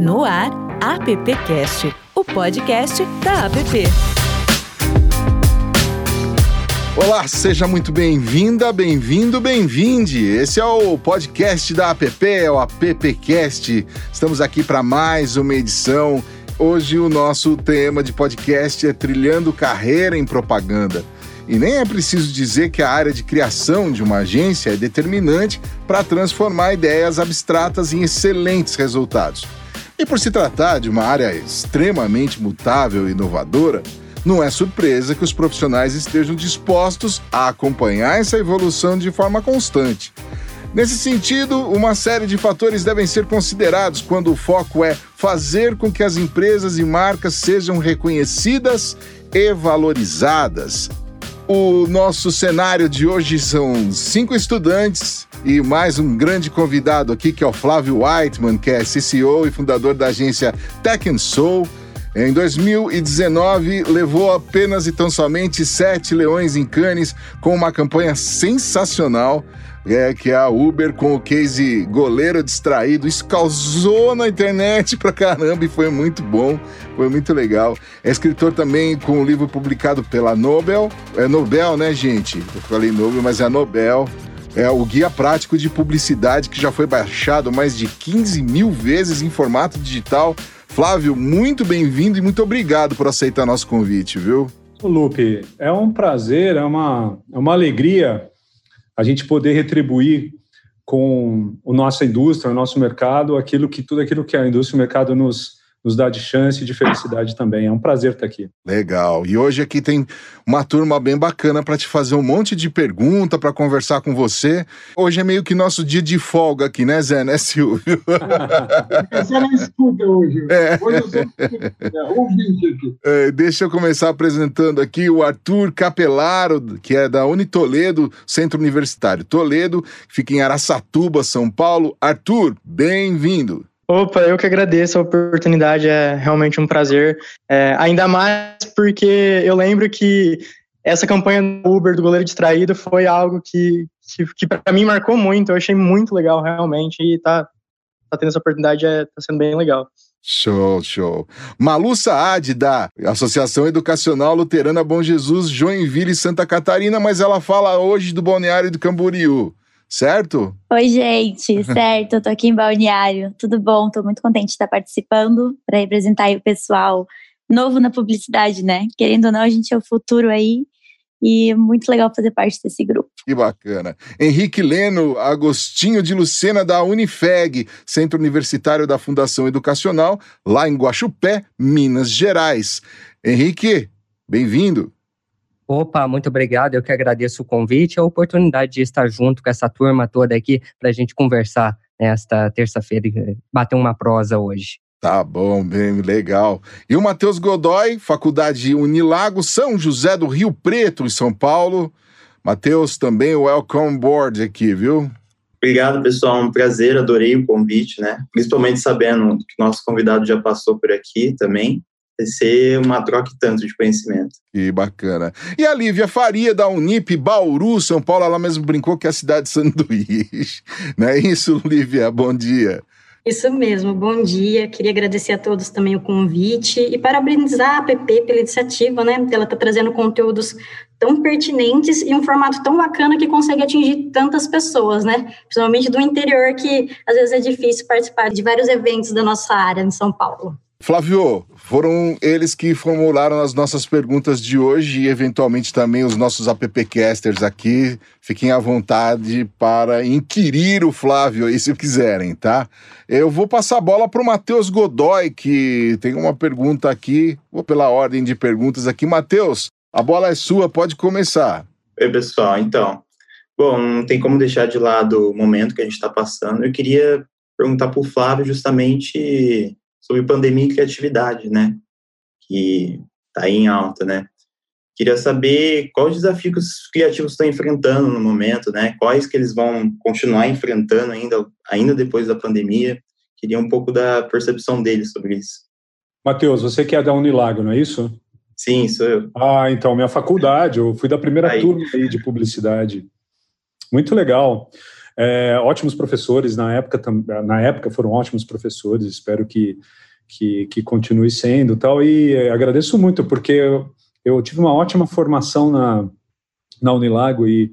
No ar, AppCast, o podcast da App. Olá, seja muito bem-vinda, bem-vindo, bem-vinde. Esse é o podcast da App, é o AppCast. Estamos aqui para mais uma edição. Hoje o nosso tema de podcast é Trilhando Carreira em Propaganda. E nem é preciso dizer que a área de criação de uma agência é determinante para transformar ideias abstratas em excelentes resultados. E por se tratar de uma área extremamente mutável e inovadora, não é surpresa que os profissionais estejam dispostos a acompanhar essa evolução de forma constante. Nesse sentido, uma série de fatores devem ser considerados quando o foco é fazer com que as empresas e marcas sejam reconhecidas e valorizadas, o nosso cenário de hoje são cinco estudantes e mais um grande convidado aqui, que é o Flávio Whiteman, que é CCO e fundador da agência Tech Soul. Em 2019, levou apenas e tão somente sete leões em Cannes com uma campanha sensacional é, que é a Uber com o case goleiro distraído. Isso causou na internet pra caramba e foi muito bom, foi muito legal. É escritor também com um livro publicado pela Nobel. É Nobel, né, gente? Eu falei Nobel, mas é a Nobel. É o Guia Prático de Publicidade, que já foi baixado mais de 15 mil vezes em formato digital. Flávio, muito bem-vindo e muito obrigado por aceitar nosso convite, viu? Lupe, é um prazer, é uma, é uma alegria a gente poder retribuir com a nossa indústria, o nosso mercado, aquilo que tudo aquilo que a indústria e o mercado nos nos dá de chance e de felicidade também. É um prazer estar aqui. Legal. E hoje aqui tem uma turma bem bacana para te fazer um monte de pergunta, para conversar com você. Hoje é meio que nosso dia de folga aqui, né, Zé? Né, Silvio? Você não escuta hoje. É. Hoje eu sou é, aqui. É, deixa eu começar apresentando aqui o Arthur Capelaro, que é da Unitoledo, Centro Universitário Toledo, que fica em Araçatuba, São Paulo. Arthur, bem-vindo. Opa, eu que agradeço a oportunidade, é realmente um prazer. É, ainda mais porque eu lembro que essa campanha do Uber do goleiro distraído foi algo que, que, que para mim marcou muito. Eu achei muito legal, realmente, e tá, tá tendo essa oportunidade, é, tá sendo bem legal. Show, show. Malu Saad, da Associação Educacional Luterana Bom Jesus, Joinville, Santa Catarina, mas ela fala hoje do Balneário do Camboriú certo? Oi, gente, certo, eu tô aqui em Balneário, tudo bom? Tô muito contente de estar participando para representar o pessoal novo na publicidade, né? Querendo ou não, a gente é o futuro aí e muito legal fazer parte desse grupo. Que bacana. Henrique Leno Agostinho de Lucena da Unifeg, Centro Universitário da Fundação Educacional, lá em Guaxupé, Minas Gerais. Henrique, bem-vindo. Opa, muito obrigado. Eu que agradeço o convite e a oportunidade de estar junto com essa turma toda aqui para a gente conversar nesta terça-feira e bater uma prosa hoje. Tá bom, bem legal. E o Matheus Godoy, Faculdade Unilago, São José do Rio Preto, em São Paulo. Matheus, também welcome board aqui, viu? Obrigado, pessoal. Um prazer, adorei o convite, né? Principalmente sabendo que nosso convidado já passou por aqui também vai ser uma troca tanto de conhecimento. Que bacana. E a Lívia Faria, da Unip Bauru, São Paulo, ela mesmo brincou que é a cidade de sanduíche. Não é isso, Lívia? Bom dia. Isso mesmo, bom dia. Queria agradecer a todos também o convite e parabenizar a APP pela iniciativa, né? Ela está trazendo conteúdos tão pertinentes e um formato tão bacana que consegue atingir tantas pessoas, né? Principalmente do interior, que às vezes é difícil participar de vários eventos da nossa área em São Paulo. Flávio, foram eles que formularam as nossas perguntas de hoje e, eventualmente, também os nossos appcasters aqui. Fiquem à vontade para inquirir o Flávio aí, se quiserem, tá? Eu vou passar a bola para o Matheus Godoy, que tem uma pergunta aqui. Vou pela ordem de perguntas aqui. Matheus, a bola é sua, pode começar. Oi, pessoal. Então, bom, não tem como deixar de lado o momento que a gente está passando. Eu queria perguntar para o Flávio justamente sobre pandemia e criatividade, né? Que está em alta, né? Queria saber quais desafios os criativos estão enfrentando no momento, né? Quais que eles vão continuar enfrentando ainda, ainda depois da pandemia. Queria um pouco da percepção deles sobre isso. Matheus, você que é da Unilago, não é isso? Sim, sou eu. Ah, então, minha faculdade, eu fui da primeira aí. turma aí de publicidade. Muito legal. É, ótimos professores na época, na época foram ótimos professores, espero que, que, que continue sendo tal. E é, agradeço muito, porque eu, eu tive uma ótima formação na, na Unilago e,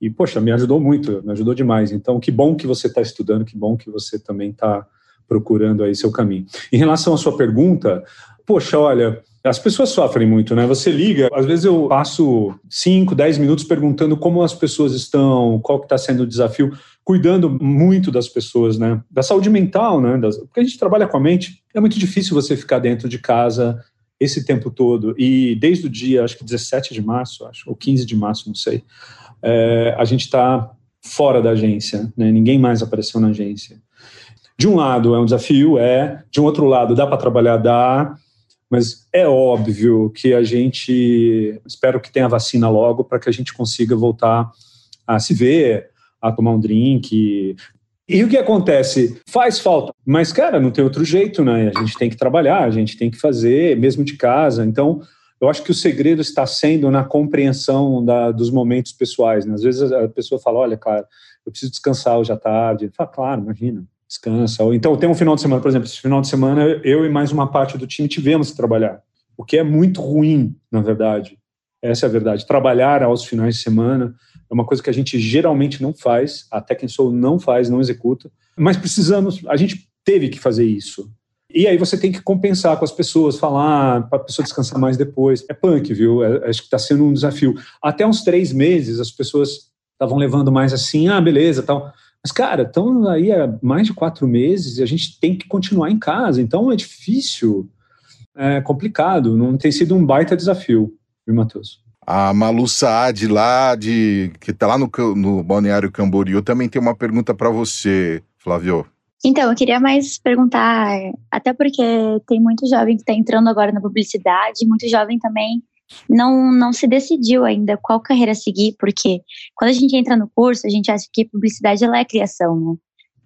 e, poxa, me ajudou muito, me ajudou demais. Então, que bom que você está estudando, que bom que você também está procurando aí seu caminho. Em relação à sua pergunta, poxa, olha, as pessoas sofrem muito, né? Você liga, às vezes eu passo 5, 10 minutos perguntando como as pessoas estão, qual que está sendo o desafio, cuidando muito das pessoas, né? Da saúde mental, né? Das, porque a gente trabalha com a mente, é muito difícil você ficar dentro de casa esse tempo todo. E desde o dia, acho que 17 de março, acho, ou 15 de março, não sei, é, a gente está fora da agência, né? Ninguém mais apareceu na agência. De um lado é um desafio, é. De um outro lado, dá para trabalhar, dá. Mas é óbvio que a gente, espero que tenha vacina logo para que a gente consiga voltar a se ver, a tomar um drink. E o que acontece? Faz falta, mas, cara, não tem outro jeito, né? A gente tem que trabalhar, a gente tem que fazer, mesmo de casa. Então, eu acho que o segredo está sendo na compreensão da, dos momentos pessoais. Né? Às vezes a pessoa fala: olha, cara, eu preciso descansar hoje à tarde. Fala, claro, imagina descansa. Ou então tem um final de semana, por exemplo, esse final de semana eu e mais uma parte do time tivemos que trabalhar, o que é muito ruim, na verdade. Essa é a verdade. Trabalhar aos finais de semana é uma coisa que a gente geralmente não faz, até quem sou não faz, não executa, mas precisamos, a gente teve que fazer isso. E aí você tem que compensar com as pessoas, falar para a pessoa descansar mais depois. É punk, viu? É, acho que está sendo um desafio. Até uns três meses as pessoas estavam levando mais assim, ah, beleza, tal. Mas, cara, estão aí há mais de quatro meses e a gente tem que continuar em casa. Então é difícil, é complicado. Não tem sido um baita desafio, viu, Matheus? A Malu Saad, lá de, que está lá no, no Balneário Camboriú, também tem uma pergunta para você, Flávio. Então, eu queria mais perguntar, até porque tem muito jovem que está entrando agora na publicidade, muito jovem também não, não se decidiu ainda qual carreira seguir, porque quando a gente entra no curso, a gente acha que publicidade ela é criação, né?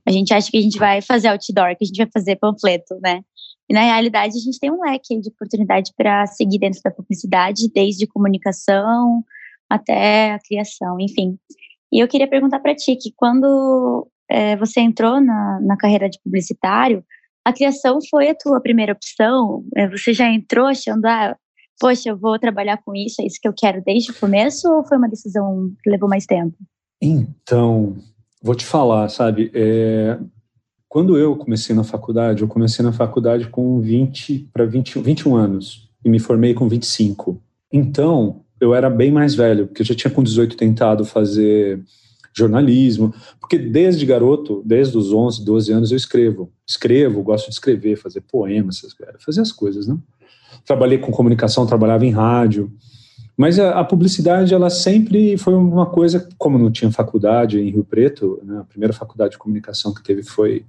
A gente acha que a gente vai fazer outdoor, que a gente vai fazer panfleto, né? E na realidade a gente tem um leque de oportunidade para seguir dentro da publicidade, desde comunicação até a criação, enfim. E eu queria perguntar para ti que quando é, você entrou na, na carreira de publicitário, a criação foi a tua primeira opção? É, você já entrou achando, ah, poxa, eu vou trabalhar com isso, é isso que eu quero desde o começo, ou foi uma decisão que levou mais tempo? Então, vou te falar, sabe, é, quando eu comecei na faculdade, eu comecei na faculdade com 20 para 21, 21 anos e me formei com 25. Então, eu era bem mais velho, porque eu já tinha com 18 tentado fazer jornalismo, porque desde garoto, desde os 11, 12 anos eu escrevo. Escrevo, gosto de escrever, fazer poemas, fazer as coisas, né? Trabalhei com comunicação, trabalhava em rádio. Mas a, a, publicidade, ela sempre foi uma coisa, como não tinha faculdade em Rio Preto, né, a primeira faculdade de comunicação que teve foi,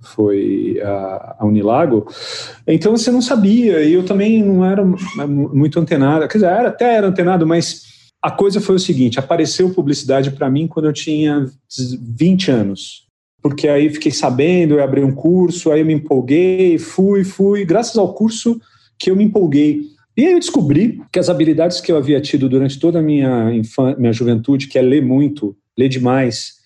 foi a, a Unilago, então você não sabia, e eu também não era muito antenado, quer dizer, era, até era antenado, mas a coisa foi o seguinte, apareceu publicidade para mim quando eu tinha 20 anos, porque aí fiquei sabendo, eu abri um curso, aí eu me empolguei, fui, fui, graças ao curso que eu me empolguei. E aí eu descobri que as habilidades que eu havia tido durante toda a minha, minha juventude, que é ler muito, ler demais,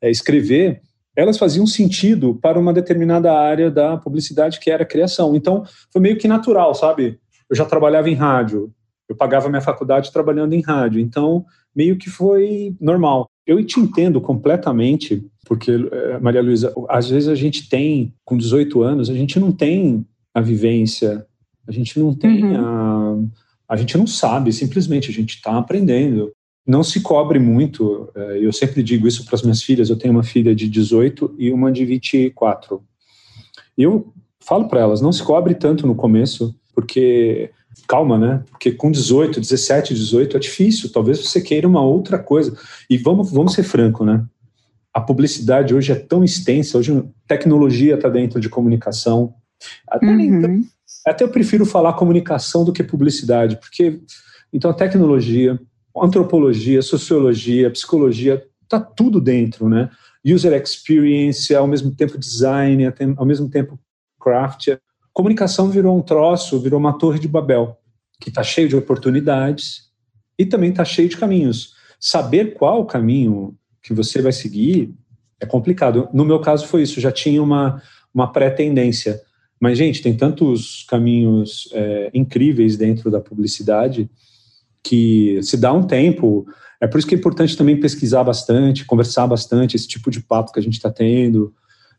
é escrever, elas faziam sentido para uma determinada área da publicidade que era criação. Então, foi meio que natural, sabe? Eu já trabalhava em rádio, eu pagava minha faculdade trabalhando em rádio, então meio que foi normal. Eu te entendo completamente, porque, eh, Maria Luísa, às vezes a gente tem, com 18 anos, a gente não tem a vivência a gente não tem uhum. a, a gente não sabe, simplesmente a gente está aprendendo. Não se cobre muito. É, eu sempre digo isso para as minhas filhas. Eu tenho uma filha de 18 e uma de 24. E eu falo para elas, não se cobre tanto no começo, porque calma, né? Porque com 18, 17, 18 é difícil. Talvez você queira uma outra coisa. E vamos, vamos ser franco, né? A publicidade hoje é tão extensa, hoje tecnologia está dentro de comunicação. Até uhum. nem, até eu prefiro falar comunicação do que publicidade, porque então a tecnologia, antropologia, sociologia, psicologia, está tudo dentro, né? User experience, ao mesmo tempo design, ao mesmo tempo craft. Comunicação virou um troço, virou uma torre de Babel, que está cheio de oportunidades e também está cheio de caminhos. Saber qual caminho que você vai seguir, é complicado. No meu caso foi isso, já tinha uma, uma pré-tendência. Mas, gente, tem tantos caminhos é, incríveis dentro da publicidade que se dá um tempo. É por isso que é importante também pesquisar bastante, conversar bastante, esse tipo de papo que a gente está tendo,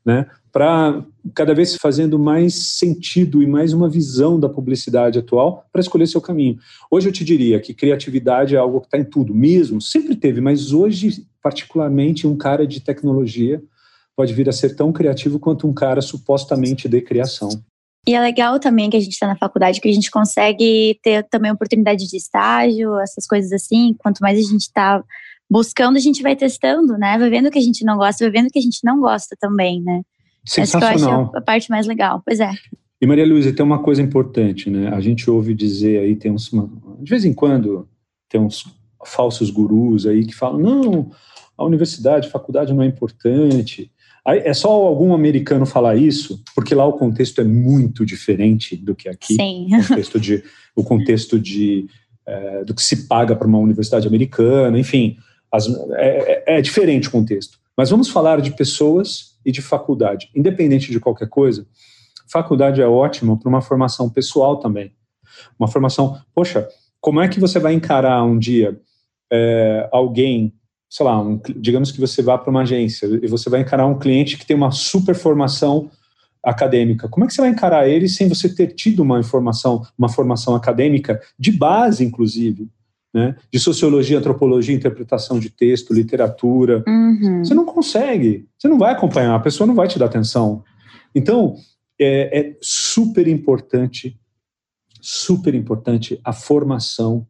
né? Para cada vez fazendo mais sentido e mais uma visão da publicidade atual para escolher seu caminho. Hoje eu te diria que criatividade é algo que está em tudo, mesmo, sempre teve, mas hoje, particularmente, um cara de tecnologia pode vir a ser tão criativo quanto um cara supostamente de criação. E é legal também que a gente está na faculdade, que a gente consegue ter também oportunidade de estágio, essas coisas assim. Quanto mais a gente está buscando, a gente vai testando, né? Vai vendo o que a gente não gosta, vai vendo o que a gente não gosta também, né? Sensacional. Essa que eu acho a parte mais legal. Pois é. E Maria Luísa, tem uma coisa importante, né? A gente ouve dizer aí, tem uns, de vez em quando, tem uns falsos gurus aí que falam, não, a universidade, a faculdade não é importante. É só algum americano falar isso, porque lá o contexto é muito diferente do que aqui. Sim. O contexto de, o contexto de é, do que se paga para uma universidade americana, enfim, as, é, é, é diferente o contexto. Mas vamos falar de pessoas e de faculdade. Independente de qualquer coisa, faculdade é ótima para uma formação pessoal também. Uma formação, poxa, como é que você vai encarar um dia é, alguém sei lá, um, digamos que você vá para uma agência e você vai encarar um cliente que tem uma super formação acadêmica. Como é que você vai encarar ele sem você ter tido uma informação, uma formação acadêmica de base, inclusive, né? De sociologia, antropologia, interpretação de texto, literatura. Uhum. Você não consegue, você não vai acompanhar, a pessoa não vai te dar atenção. Então, é, é super importante, super importante a formação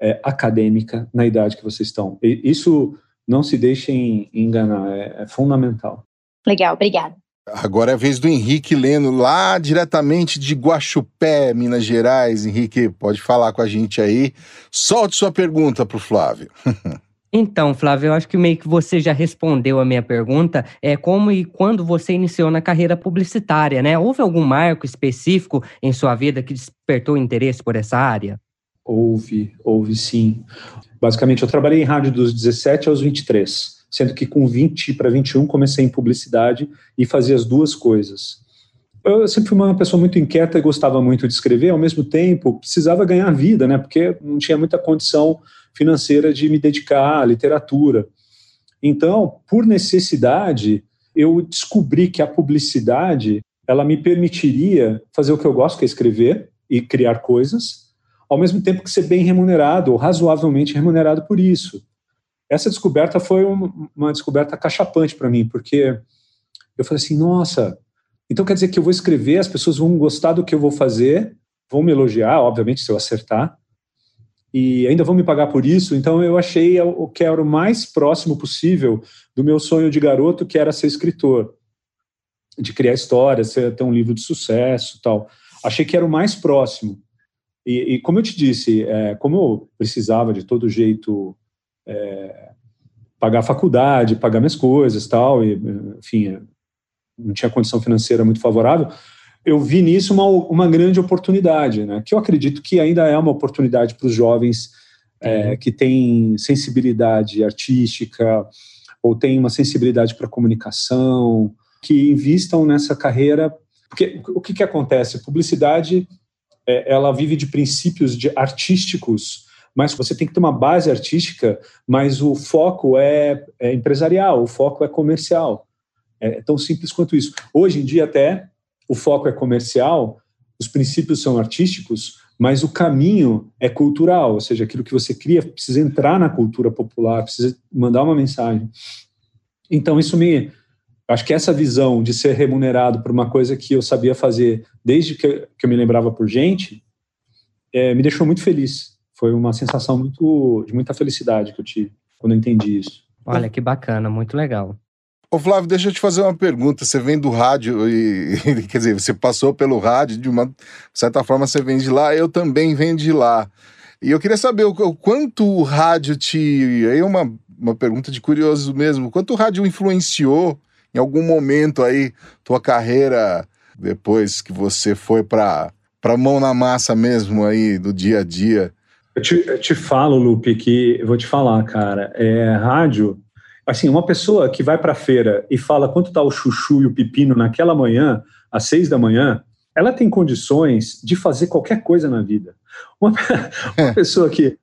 é, acadêmica na idade que vocês estão. E isso não se deixem enganar, é, é fundamental. Legal, obrigada. Agora é a vez do Henrique Leno, lá diretamente de Guaxupé, Minas Gerais. Henrique, pode falar com a gente aí. Solte sua pergunta para o Flávio. Então, Flávio, eu acho que meio que você já respondeu a minha pergunta. É como e quando você iniciou na carreira publicitária, né? Houve algum marco específico em sua vida que despertou interesse por essa área? Houve, houve sim. Basicamente, eu trabalhei em rádio dos 17 aos 23, sendo que com 20 para 21 comecei em publicidade e fazia as duas coisas. Eu sempre fui uma pessoa muito inquieta e gostava muito de escrever, ao mesmo tempo precisava ganhar vida, né? Porque não tinha muita condição financeira de me dedicar à literatura. Então, por necessidade, eu descobri que a publicidade ela me permitiria fazer o que eu gosto, que é escrever e criar coisas, ao mesmo tempo que ser bem remunerado, ou razoavelmente remunerado por isso. Essa descoberta foi uma descoberta cachapante para mim, porque eu falei assim: nossa, então quer dizer que eu vou escrever, as pessoas vão gostar do que eu vou fazer, vão me elogiar, obviamente, se eu acertar, e ainda vão me pagar por isso. Então eu achei o que era o mais próximo possível do meu sonho de garoto, que era ser escritor, de criar histórias, ter um livro de sucesso tal. Achei que era o mais próximo. E, e como eu te disse, é, como eu precisava de todo jeito é, pagar a faculdade, pagar minhas coisas tal, e, enfim, é, não tinha condição financeira muito favorável, eu vi nisso uma, uma grande oportunidade, né? que eu acredito que ainda é uma oportunidade para os jovens é, que têm sensibilidade artística ou têm uma sensibilidade para comunicação, que invistam nessa carreira. Porque o que, que acontece? Publicidade é, ela vive de princípios de artísticos, mas você tem que ter uma base artística, mas o foco é, é empresarial, o foco é comercial. É tão simples quanto isso. Hoje em dia, até, o foco é comercial, os princípios são artísticos, mas o caminho é cultural, ou seja, aquilo que você cria precisa entrar na cultura popular, precisa mandar uma mensagem. Então, isso me, Acho que essa visão de ser remunerado por uma coisa que eu sabia fazer desde que eu, que eu me lembrava por gente, é, me deixou muito feliz. Foi uma sensação muito, de muita felicidade que eu tive quando eu entendi isso. Olha que bacana, muito legal. Ô Flávio, deixa eu te fazer uma pergunta. Você vem do rádio e, quer dizer, você passou pelo rádio de uma certa forma você vem de lá, eu também venho de lá. E eu queria saber o, o quanto o rádio te, aí é uma uma pergunta de curioso mesmo, quanto o rádio influenciou em algum momento aí, tua carreira, depois que você foi para para mão na massa mesmo aí do dia a dia? Eu te, eu te falo, Lupe, que eu vou te falar, cara, é rádio. assim, uma pessoa que vai para feira e fala quanto está o chuchu e o pepino naquela manhã, às seis da manhã, ela tem condições de fazer qualquer coisa na vida. Uma, uma pessoa que,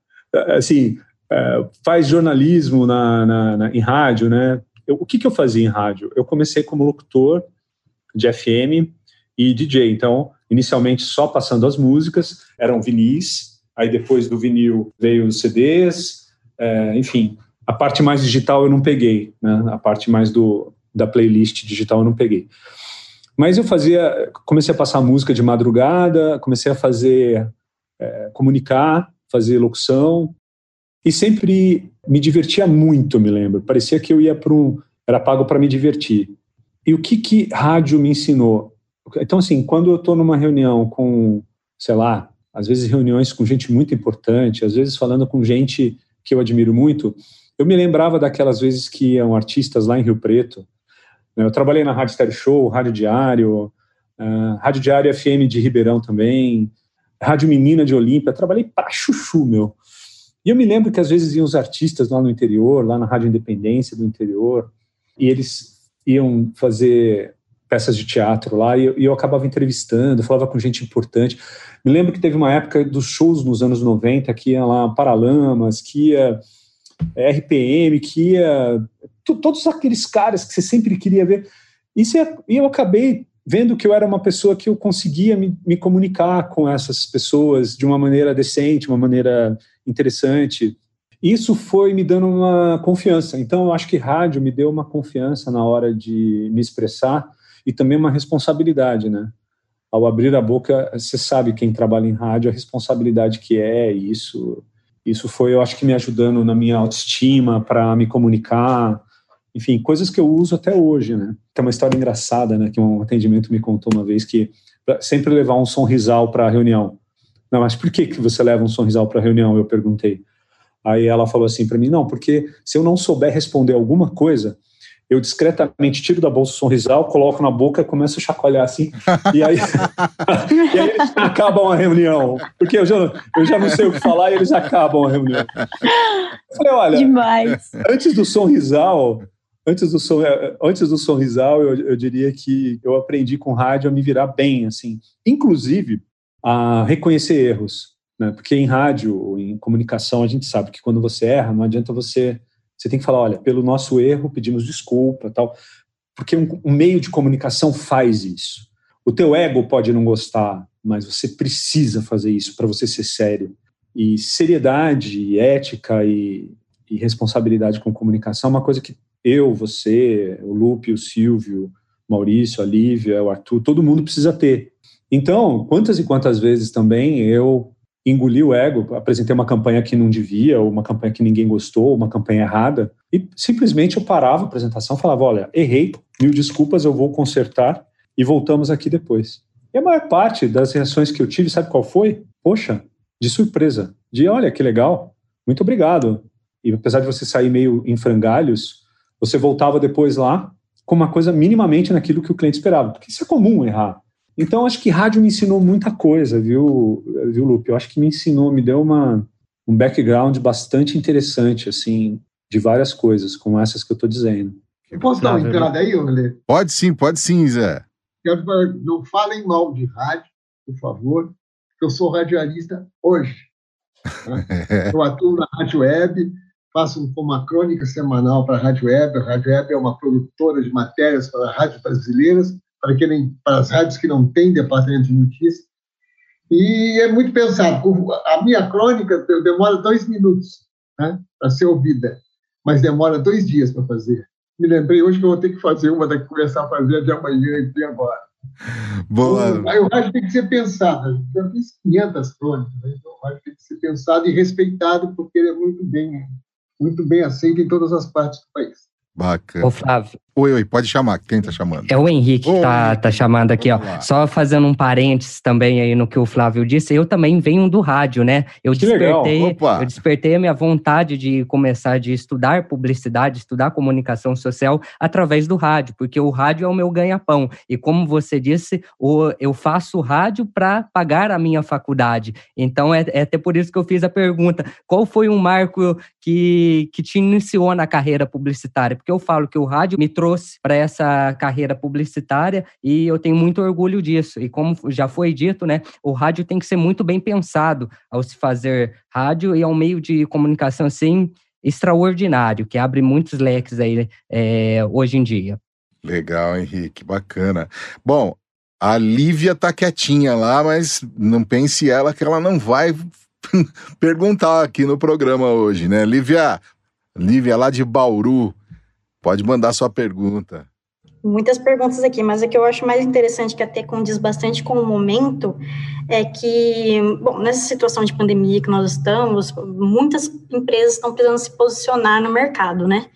assim, é, faz jornalismo na, na, na, em rádio, né? Eu, o que, que eu fazia em rádio? Eu comecei como locutor de FM e DJ. Então, inicialmente só passando as músicas, eram vinis, aí depois do vinil veio os CDs, é, enfim. A parte mais digital eu não peguei, né? A parte mais do, da playlist digital eu não peguei. Mas eu fazia, comecei a passar música de madrugada, comecei a fazer, é, comunicar, fazer locução, e sempre me divertia muito, me lembro. Parecia que eu ia para um. Era pago para me divertir. E o que, que rádio me ensinou? Então, assim, quando eu estou numa reunião com, sei lá, às vezes reuniões com gente muito importante, às vezes falando com gente que eu admiro muito, eu me lembrava daquelas vezes que iam artistas lá em Rio Preto. Né? Eu trabalhei na Rádio Stereo Show, Rádio Diário, uh, Rádio Diário FM de Ribeirão também, Rádio Menina de Olímpia, trabalhei para chuchu, meu. E eu me lembro que às vezes iam os artistas lá no interior, lá na Rádio Independência do interior, e eles iam fazer peças de teatro lá, e eu, e eu acabava entrevistando, falava com gente importante. Me lembro que teve uma época dos shows nos anos 90 que ia lá Paralamas, que ia é, RPM, que ia. Todos aqueles caras que você sempre queria ver. Isso é, e eu acabei vendo que eu era uma pessoa que eu conseguia me, me comunicar com essas pessoas de uma maneira decente, uma maneira interessante. Isso foi me dando uma confiança. Então, eu acho que rádio me deu uma confiança na hora de me expressar e também uma responsabilidade, né? Ao abrir a boca, você sabe quem trabalha em rádio a responsabilidade que é, e isso isso foi, eu acho que me ajudando na minha autoestima para me comunicar, enfim, coisas que eu uso até hoje, né? Tem uma história engraçada, né, que um atendimento me contou uma vez que sempre levar um sonrisal para a reunião. Não, mas por que, que você leva um sorrisal para a reunião? Eu perguntei. Aí ela falou assim para mim: não, porque se eu não souber responder alguma coisa, eu discretamente tiro da bolsa o sorrisal, coloco na boca e começo a chacoalhar assim. E aí, e aí eles acabam a reunião. Porque eu já, eu já não sei o que falar e eles acabam a reunião. Eu falei: olha, Demais. antes do sorrisal. Antes do, som, antes do sorrisal, eu, eu diria que eu aprendi com rádio a me virar bem, assim. Inclusive, a reconhecer erros, né? Porque em rádio, em comunicação, a gente sabe que quando você erra, não adianta você, você tem que falar, olha, pelo nosso erro, pedimos desculpa, tal, porque um, um meio de comunicação faz isso. O teu ego pode não gostar, mas você precisa fazer isso para você ser sério. E seriedade, ética e, e responsabilidade com comunicação é uma coisa que eu, você, o Lupe, o Silvio, Maurício, a Lívia, o Arthur, todo mundo precisa ter. Então, quantas e quantas vezes também eu engoli o ego, apresentei uma campanha que não devia, ou uma campanha que ninguém gostou, uma campanha errada, e simplesmente eu parava a apresentação, falava: olha, errei, mil desculpas, eu vou consertar e voltamos aqui depois. E a maior parte das reações que eu tive, sabe qual foi? Poxa, de surpresa, de olha que legal, muito obrigado. E apesar de você sair meio em frangalhos, você voltava depois lá com uma coisa minimamente naquilo que o cliente esperava, porque isso é comum errar. Então, acho que rádio me ensinou muita coisa, viu, viu Lupe? Eu acho que me ensinou, me deu uma, um background bastante interessante, assim, de várias coisas, como essas que eu estou dizendo. Eu posso dar uma entrada aí, Olê? Pode sim, pode sim, Zé. Não falem mal de rádio, por favor, eu sou radialista hoje. Né? eu atuo na Rádio Web, faço uma crônica semanal para a Rádio Web. A Rádio Web é uma produtora de matérias para rádios brasileiras para, quem, para as rádios que não têm departamento de notícias. E é muito pensado. A minha crônica demora dois minutos né, para ser ouvida, mas demora dois dias para fazer. Me lembrei hoje que eu vou ter que fazer uma daqui, começar a fazer de amanhã e de agora. Boa. O, o rádio tem que ser pensado. Já fiz 500 crônicas, né? então o rádio tem que ser pensado e respeitado, porque ele é muito bem, muito bem aceito em todas as partes do país. Bacana. Ô, Flávio, Oi, oi, pode chamar. Quem tá chamando? É o Henrique que tá, tá chamando aqui, ó. Só fazendo um parênteses também aí no que o Flávio disse, eu também venho do rádio, né? Eu Que despertei, eu despertei a minha vontade de começar de estudar publicidade, estudar comunicação social através do rádio, porque o rádio é o meu ganha-pão. E como você disse, o, eu faço rádio para pagar a minha faculdade. Então é, é até por isso que eu fiz a pergunta: qual foi um marco que, que te iniciou na carreira publicitária? Porque eu falo que o rádio me trouxe para essa carreira publicitária e eu tenho muito orgulho disso. E como já foi dito, né, o rádio tem que ser muito bem pensado ao se fazer rádio e é um meio de comunicação assim extraordinário que abre muitos leques aí é, hoje em dia. Legal, Henrique, bacana. Bom, a Lívia tá quietinha lá, mas não pense ela que ela não vai perguntar aqui no programa hoje, né? Lívia, Lívia lá de Bauru, pode mandar sua pergunta. Muitas perguntas aqui, mas o que eu acho mais interessante, que até condiz bastante com o momento, é que, bom, nessa situação de pandemia que nós estamos, muitas empresas estão precisando se posicionar no mercado, né?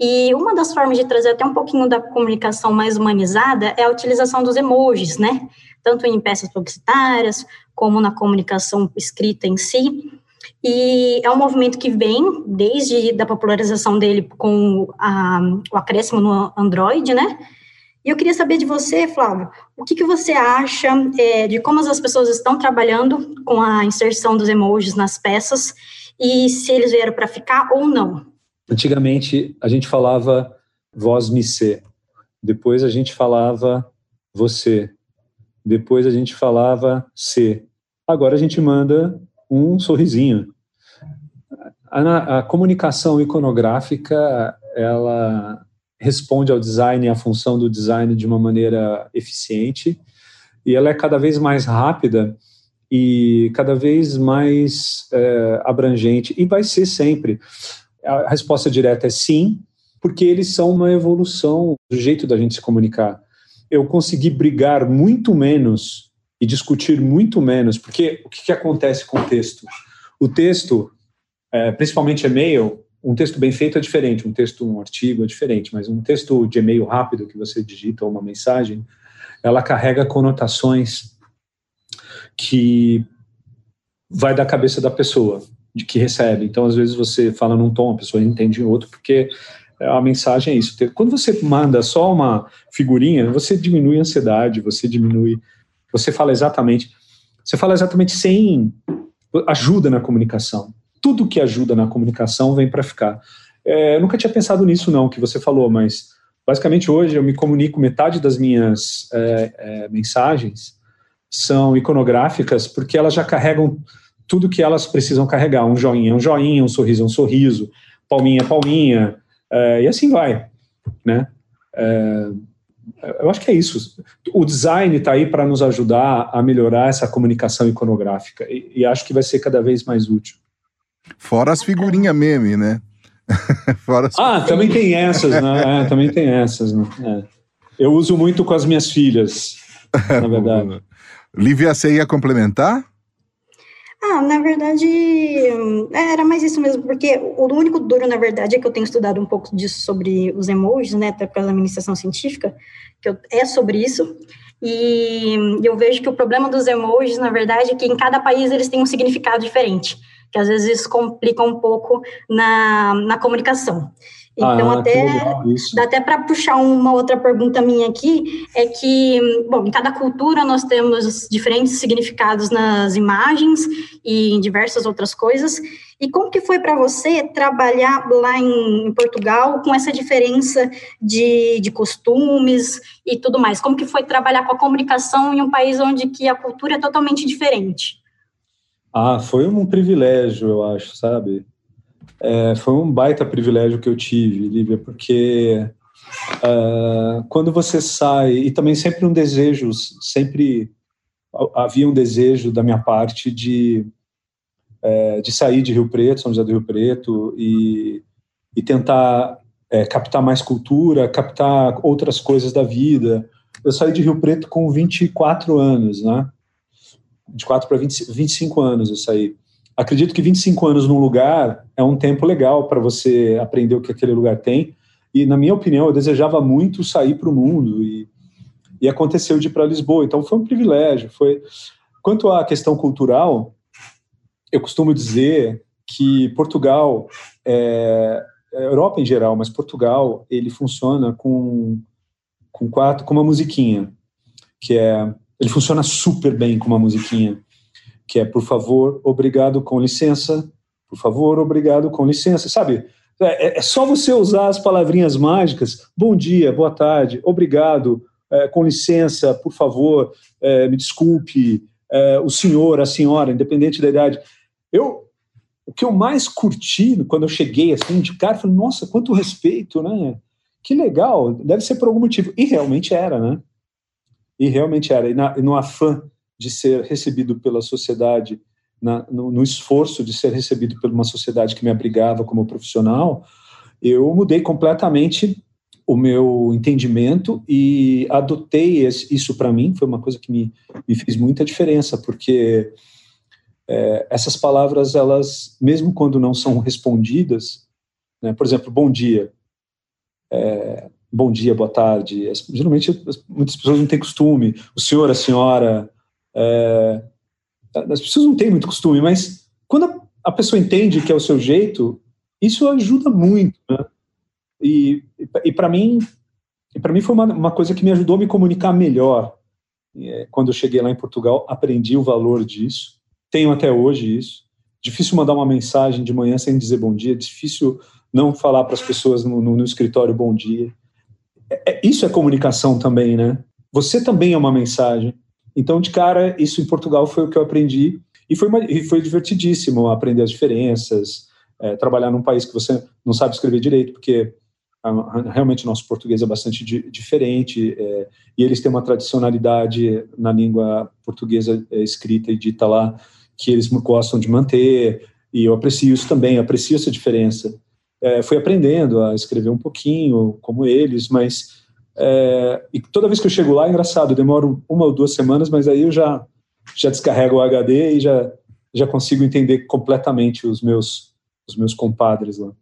E uma das formas de trazer até um pouquinho da comunicação mais humanizada é a utilização dos emojis, né? Tanto em peças publicitárias, como na comunicação escrita em si. E é um movimento que vem desde da popularização dele com a, o acréscimo no Android, né? E eu queria saber de você, Flávio, o que, que você acha é, de como as pessoas estão trabalhando com a inserção dos emojis nas peças e se eles vieram para ficar ou não? Antigamente a gente falava vós me ser, depois a gente falava você, depois a gente falava se. Agora a gente manda um sorrisinho. A, a comunicação iconográfica ela responde ao design, à função do design de uma maneira eficiente e ela é cada vez mais rápida e cada vez mais é, abrangente e vai ser sempre. A resposta direta é sim, porque eles são uma evolução do jeito da gente se comunicar. Eu consegui brigar muito menos e discutir muito menos, porque o que, que acontece com o texto? O texto, é, principalmente e-mail, um texto bem feito é diferente, um texto, um artigo é diferente, mas um texto de e-mail rápido que você digita uma mensagem, ela carrega conotações que vai da cabeça da pessoa, de que recebe. Então, às vezes você fala num tom, a pessoa entende em outro, porque a mensagem é isso. Quando você manda só uma figurinha, você diminui a ansiedade, você diminui, você fala exatamente, você fala exatamente sem ajuda na comunicação. Tudo que ajuda na comunicação vem para ficar. É, eu nunca tinha pensado nisso não, que você falou, mas basicamente hoje eu me comunico metade das minhas é, é, mensagens são iconográficas porque elas já carregam tudo que elas precisam carregar. Um joinha, um joinha, um sorriso, um sorriso, palminha, palminha, é, e assim vai, né? É, eu acho que é isso. O design está aí para nos ajudar a melhorar essa comunicação iconográfica e, e, acho que vai ser cada vez mais útil. Fora as figurinhas meme, né? Fora as... Ah, também tem essas, né? É, também tem essas. Né? É. Eu uso muito com as minhas filhas, na verdade. Lívia, você ia complementar? Ah, na verdade, era mais isso mesmo, porque o único duro, na verdade, é que eu tenho estudado um pouco disso sobre os emojis, né, até da administração científica, que eu, é sobre isso, e eu vejo que o problema dos emojis, na verdade, é que em cada país eles têm um significado diferente, que às vezes complica um pouco na, na comunicação. Então, ah, até dá até para puxar uma outra pergunta minha aqui, é que, bom, em cada cultura nós temos diferentes significados nas imagens e em diversas outras coisas. E como que foi para você trabalhar lá em, em, Portugal com essa diferença de, de costumes e tudo mais? Como que foi trabalhar com a comunicação em um país onde que a cultura é totalmente diferente? Ah, foi um privilégio, eu acho, sabe? É, foi um baita privilégio que eu tive, Lívia, porque uh, quando você sai, e também sempre um desejo, sempre havia um desejo da minha parte de, é, de sair de Rio Preto, São José do Rio Preto, e, e tentar é, captar mais cultura, captar outras coisas da vida. Eu saí de Rio Preto com 24 anos, né? 24 para 25 anos eu saí acredito que 25 anos num lugar é um tempo legal para você aprender o que aquele lugar tem E, na minha opinião, eu desejava muito sair para o mundo e, e aconteceu de ir para Lisboa. Então, foi um privilégio. Foi Quanto à questão cultural, eu costumo dizer que Portugal, é, a Europa em geral, mas Portugal, ele funciona com, com quatro, com uma musiquinha, que é, ele funciona super bem com uma musiquinha, que é, por favor, obrigado, com licença, por favor, obrigado, com licença, sabe? É, é só você usar as palavrinhas mágicas, bom dia, boa tarde, obrigado, é, com licença, por favor, é, me desculpe, é, o senhor, a senhora, independente da idade. Eu, o que eu mais curti quando eu cheguei assim de cara, falei, nossa, quanto respeito, né? Que legal, deve ser por algum motivo. E realmente era, né? E realmente era. E, na, e no afã de ser recebido pela sociedade, na, no, no, esforço de ser recebido por uma sociedade que me abrigava como profissional, eu mudei completamente o meu entendimento e adotei isso para mim. Foi uma coisa que me, me fez muita diferença, porque é, essas palavras, elas, mesmo quando não são respondidas, né, por exemplo, bom dia, é, bom dia, boa tarde, geralmente as, muitas pessoas não têm costume, o senhor, a senhora, é, as pessoas não têm muito costume, mas quando a, a pessoa entende que é o seu jeito, isso ajuda muito, né? E, e para mim, para mim foi uma, uma coisa que me ajudou a me comunicar melhor. É, quando eu cheguei lá em Portugal, aprendi o valor disso. Tenho até hoje isso. Difícil mandar uma mensagem de manhã sem dizer bom dia. Difícil não falar para as pessoas no, no, no, escritório bom dia. É, é, isso é comunicação também, né? Você também é uma mensagem. Então, de cara, isso em Portugal foi o que eu aprendi e foi, uma, e foi divertidíssimo aprender as diferenças, é, trabalhar num país que você não sabe escrever direito, porque realmente o nosso português é bastante di diferente é, e eles têm uma tradicionalidade na língua portuguesa é, escrita e dita lá que eles gostam de manter e eu aprecio isso também, aprecio essa diferença. É, fui aprendendo a escrever um pouquinho como eles, mas é, e toda vez que eu chego lá, é engraçado, demoro uma ou duas semanas, mas aí eu já já descarrego o HD e já já consigo entender completamente os meus os meus compadres lá.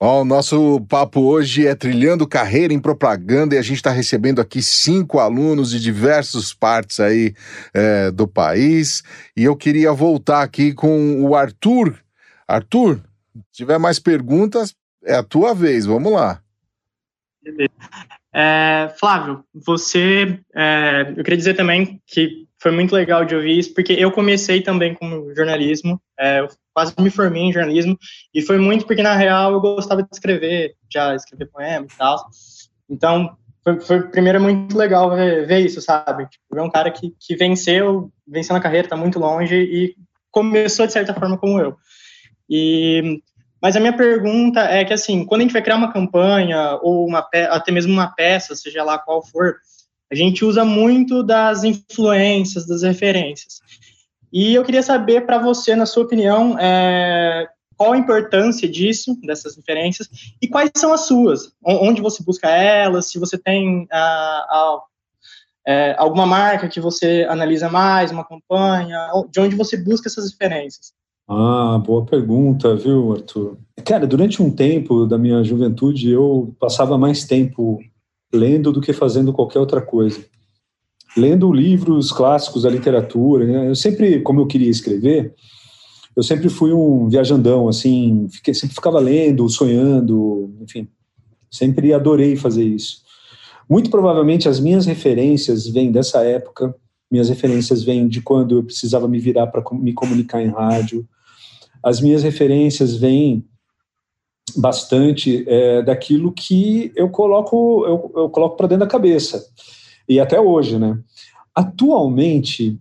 Bom, o nosso papo hoje é Trilhando Carreira em Propaganda e a gente está recebendo aqui cinco alunos de diversas partes aí é, do país. E eu queria voltar aqui com o Arthur. Arthur, se tiver mais perguntas, é a tua vez, vamos lá. É, Flávio, você, é, eu queria dizer também que foi muito legal de ouvir isso, porque eu comecei também com jornalismo, é, eu quase me formei em jornalismo, e foi muito porque, na real, eu gostava de escrever, já escrever poema e tal. Então, foi, foi primeiro muito legal ver, ver isso, sabe? Tipo, ver um cara que, que venceu, venceu na carreira, tá muito longe, e começou de certa forma como eu. E mas a minha pergunta é que, assim, quando a gente vai criar uma campanha ou uma até mesmo uma peça, seja lá qual for, a gente usa muito das influências, das referências. E eu queria saber para você, na sua opinião, é, qual a importância disso, dessas referências, e quais são as suas? Onde você busca elas? Se você tem é, alguma marca que você analisa mais, uma campanha, de onde você busca essas referências? Ah, boa pergunta, viu, Arthur? Cara, durante um tempo da minha juventude, eu passava mais tempo lendo do que fazendo qualquer outra coisa. Lendo livros clássicos da literatura, né? eu sempre, como eu queria escrever, eu sempre fui um viajandão, assim, fiquei, sempre ficava lendo, sonhando, enfim, sempre adorei fazer isso. Muito provavelmente as minhas referências vêm dessa época, minhas referências vêm de quando eu precisava me virar para me comunicar em rádio, as minhas referências vêm bastante é, daquilo que eu coloco eu, eu coloco para dentro da cabeça e até hoje, né? Atualmente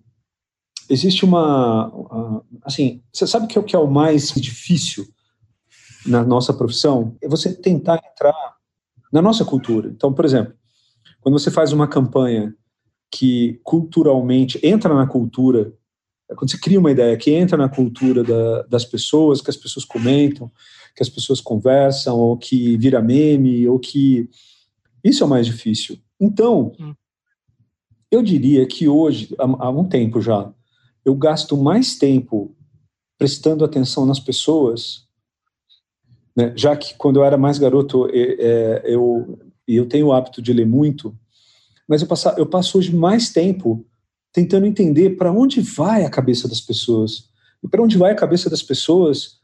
existe uma assim, você sabe que é o que é o mais difícil na nossa profissão é você tentar entrar na nossa cultura. Então, por exemplo, quando você faz uma campanha que culturalmente entra na cultura, quando você cria uma ideia que entra na cultura da, das pessoas, que as pessoas comentam, que as pessoas conversam, ou que vira meme, ou que. Isso é o mais difícil. Então, hum. eu diria que hoje, há, há um tempo já, eu gasto mais tempo prestando atenção nas pessoas né, já que quando eu era mais garoto, é, eu, eu tenho o hábito de ler muito, mas eu passo, eu passo hoje mais tempo tentando entender para onde vai a cabeça das pessoas. E para onde vai a cabeça das pessoas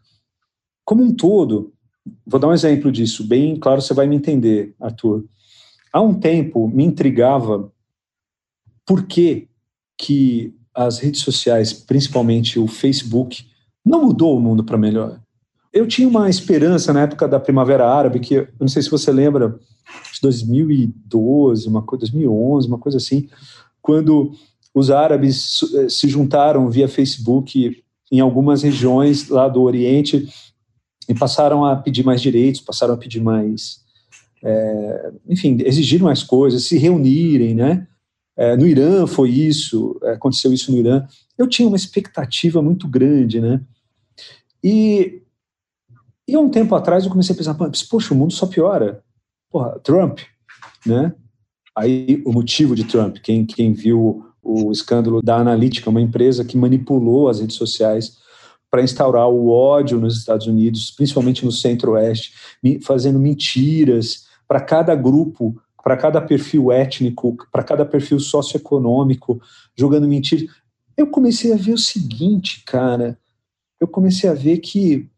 como um todo. Vou dar um exemplo disso, bem claro, você vai me entender, Arthur. Há um tempo me intrigava por que, que as redes sociais, principalmente o Facebook, não mudou o mundo para melhor. Eu tinha uma esperança na época da Primavera Árabe, que eu não sei se você lembra, de 2012, uma coisa, 2011, uma coisa assim, quando os árabes eh, se juntaram via Facebook em algumas regiões lá do Oriente e passaram a pedir mais direitos, passaram a pedir mais é, enfim, exigir mais coisas, se reunirem, né? É, no Irã foi isso, aconteceu isso no Irã. Eu tinha uma expectativa muito grande, né? E, e um tempo atrás eu comecei a pensar, poxa, o mundo só piora. Porra, Trump, né? Aí o motivo de Trump, quem, quem viu o escândalo da Analytica, uma empresa que manipulou as redes sociais para instaurar o ódio nos Estados Unidos, principalmente no centro-oeste, fazendo mentiras, para cada grupo, para cada perfil étnico, para cada perfil socioeconômico, jogando mentira. Eu comecei a ver o seguinte, cara, eu comecei a ver que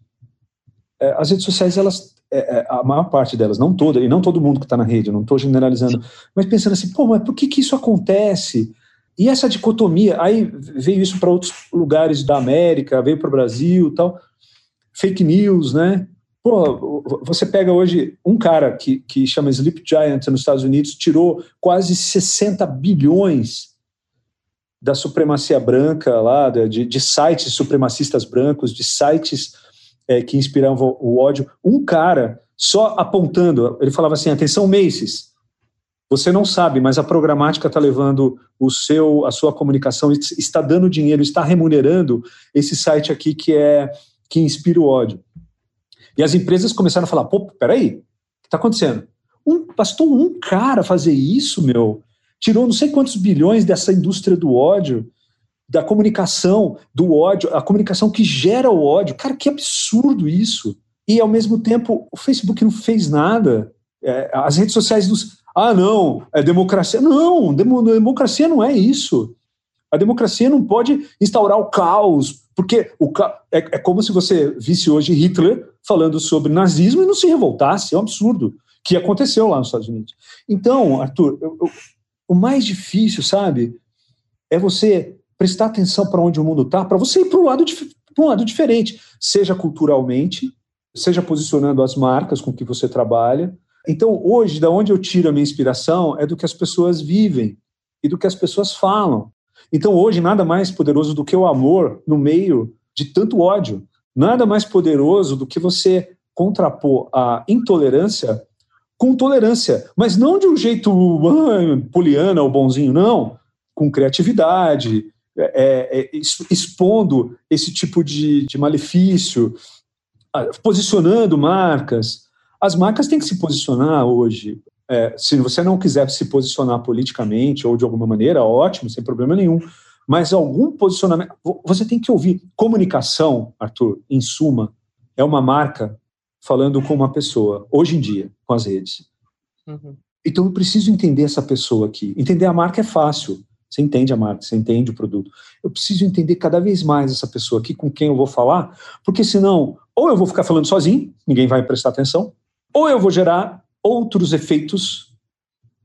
é, as redes sociais, elas, é, a maior parte delas, não toda, e não todo mundo que está na rede, não estou generalizando, mas pensando assim, pô, mas por que, que isso acontece? E essa dicotomia, aí veio isso para outros lugares da América, veio para o Brasil tal, fake news, né? Pô, você pega hoje um cara que, que chama Sleep Giant nos Estados Unidos, tirou quase 60 bilhões da supremacia branca lá, de, de sites supremacistas brancos, de sites é, que inspiravam o ódio. Um cara só apontando, ele falava assim: atenção, Macy's, você não sabe, mas a programática está levando o seu, a sua comunicação, está dando dinheiro, está remunerando esse site aqui que é que inspira o ódio. E as empresas começaram a falar: pô, peraí, o que está acontecendo? Um, bastou um cara fazer isso, meu. Tirou não sei quantos bilhões dessa indústria do ódio, da comunicação, do ódio, a comunicação que gera o ódio. Cara, que absurdo isso. E, ao mesmo tempo, o Facebook não fez nada. É, as redes sociais nos. Ah, não, é democracia. Não, democracia não é isso. A democracia não pode instaurar o caos, porque o ca... é, é como se você visse hoje Hitler falando sobre nazismo e não se revoltasse. É um absurdo que aconteceu lá nos Estados Unidos. Então, Arthur, eu, eu, o mais difícil, sabe, é você prestar atenção para onde o mundo está, para você ir para um lado, um lado diferente, seja culturalmente, seja posicionando as marcas com que você trabalha. Então, hoje, da onde eu tiro a minha inspiração é do que as pessoas vivem e do que as pessoas falam. Então, hoje, nada mais poderoso do que o amor no meio de tanto ódio. Nada mais poderoso do que você contrapor a intolerância com tolerância, mas não de um jeito ah, poliana ou bonzinho, não, com criatividade, é, é, expondo esse tipo de, de malefício, posicionando marcas. As marcas têm que se posicionar hoje. É, se você não quiser se posicionar politicamente ou de alguma maneira, ótimo, sem problema nenhum mas algum posicionamento. Você tem que ouvir. Comunicação, Arthur, em suma, é uma marca falando com uma pessoa, hoje em dia, com as redes. Uhum. Então eu preciso entender essa pessoa aqui. Entender a marca é fácil. Você entende a marca, você entende o produto. Eu preciso entender cada vez mais essa pessoa aqui com quem eu vou falar, porque senão, ou eu vou ficar falando sozinho, ninguém vai prestar atenção, ou eu vou gerar outros efeitos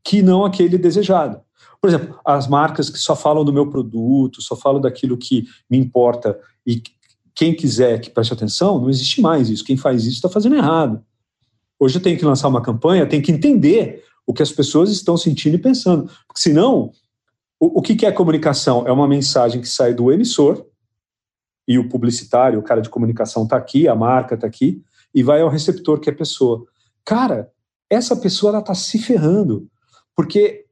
que não aquele desejado. Por exemplo, as marcas que só falam do meu produto, só falam daquilo que me importa e quem quiser que preste atenção, não existe mais isso. Quem faz isso está fazendo errado. Hoje eu tenho que lançar uma campanha, tenho que entender o que as pessoas estão sentindo e pensando. Porque senão, o, o que, que é comunicação? É uma mensagem que sai do emissor e o publicitário, o cara de comunicação está aqui, a marca está aqui, e vai ao receptor, que é a pessoa. Cara, essa pessoa ela está se ferrando, porque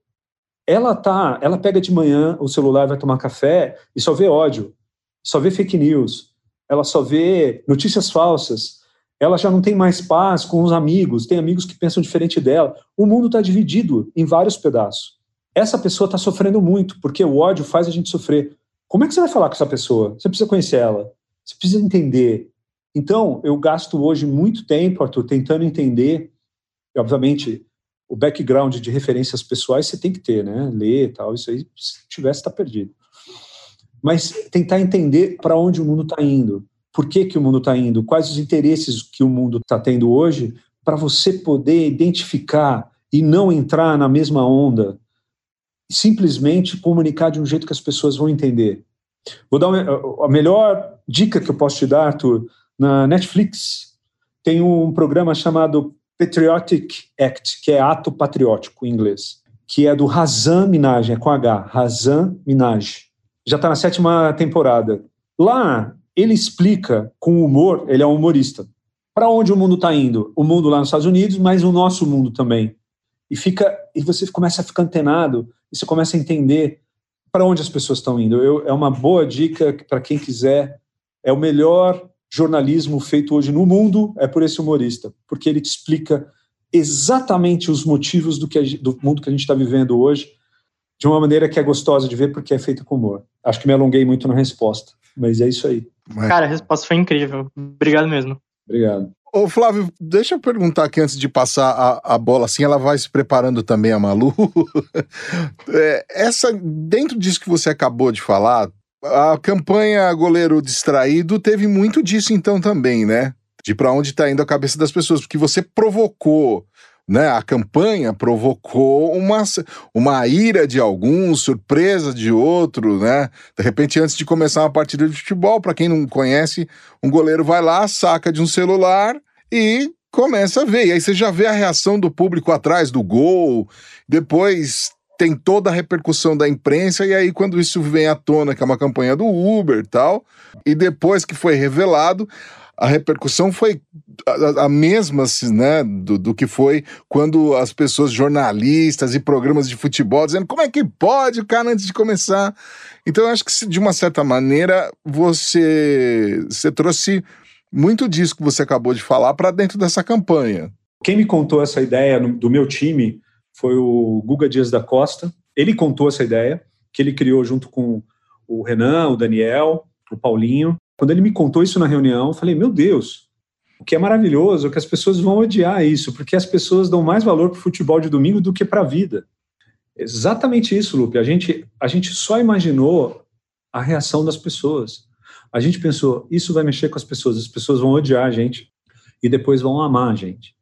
ela tá, ela pega de manhã o celular, vai tomar café e só vê ódio, só vê fake news, ela só vê notícias falsas, ela já não tem mais paz com os amigos, tem amigos que pensam diferente dela. O mundo está dividido em vários pedaços. Essa pessoa está sofrendo muito, porque o ódio faz a gente sofrer. Como é que você vai falar com essa pessoa? Você precisa conhecer ela, você precisa entender. Então, eu gasto hoje muito tempo, Arthur, tentando entender, obviamente, o background de referências pessoais você tem que ter, né? Ler e tal, isso aí, se tivesse, está perdido. Mas tentar entender para onde o mundo está indo, por que, que o mundo está indo, quais os interesses que o mundo está tendo hoje, para você poder identificar e não entrar na mesma onda, simplesmente comunicar de um jeito que as pessoas vão entender. Vou dar uma, a melhor dica que eu posso te dar, Arthur, na Netflix tem um programa chamado Patriotic Act, que é ato patriótico em inglês, que é do Razan Minaj, é com H, Razan Minaj. Já está na sétima temporada. Lá, ele explica com humor, ele é um humorista, para onde o mundo está indo. O mundo lá nos Estados Unidos, mas o nosso mundo também. E fica e você começa a ficar antenado, e você começa a entender para onde as pessoas estão indo. Eu, é uma boa dica para quem quiser. É o melhor jornalismo feito hoje no mundo é por esse humorista, porque ele te explica exatamente os motivos do, que do mundo que a gente está vivendo hoje, de uma maneira que é gostosa de ver, porque é feita com humor. Acho que me alonguei muito na resposta, mas é isso aí. Cara, a resposta foi incrível. Obrigado mesmo. Obrigado. Ô, Flávio, deixa eu perguntar aqui antes de passar a, a bola, assim, ela vai se preparando também, a Malu. é, essa, dentro disso que você acabou de falar, a campanha goleiro distraído teve muito disso então também, né? De para onde está indo a cabeça das pessoas, porque você provocou, né? A campanha provocou uma, uma ira de alguns, surpresa de outros, né? De repente, antes de começar uma partida de futebol, para quem não conhece, um goleiro vai lá, saca de um celular e começa a ver. E aí você já vê a reação do público atrás do gol, depois tem toda a repercussão da imprensa, e aí quando isso vem à tona, que é uma campanha do Uber tal, e depois que foi revelado, a repercussão foi a, a mesma né, do, do, que foi quando as pessoas, jornalistas e programas de futebol, dizendo como é que pode cara antes de começar. Então, eu acho que de uma certa maneira você, você trouxe muito disso que você acabou de falar para dentro dessa campanha. Quem me contou essa ideia do meu time foi o Guga Dias da Costa. Ele contou essa ideia, que ele criou junto com o Renan, o Daniel, o Paulinho. Quando ele me contou isso na reunião, eu falei: Meu Deus, o que é maravilhoso é que as pessoas vão odiar isso, porque as pessoas dão mais valor para o futebol de domingo do que para a vida. Exatamente isso, Lupe. A gente, a gente só imaginou a reação das pessoas. A gente pensou: isso vai mexer com as pessoas, as pessoas vão odiar a gente e depois vão amar a gente.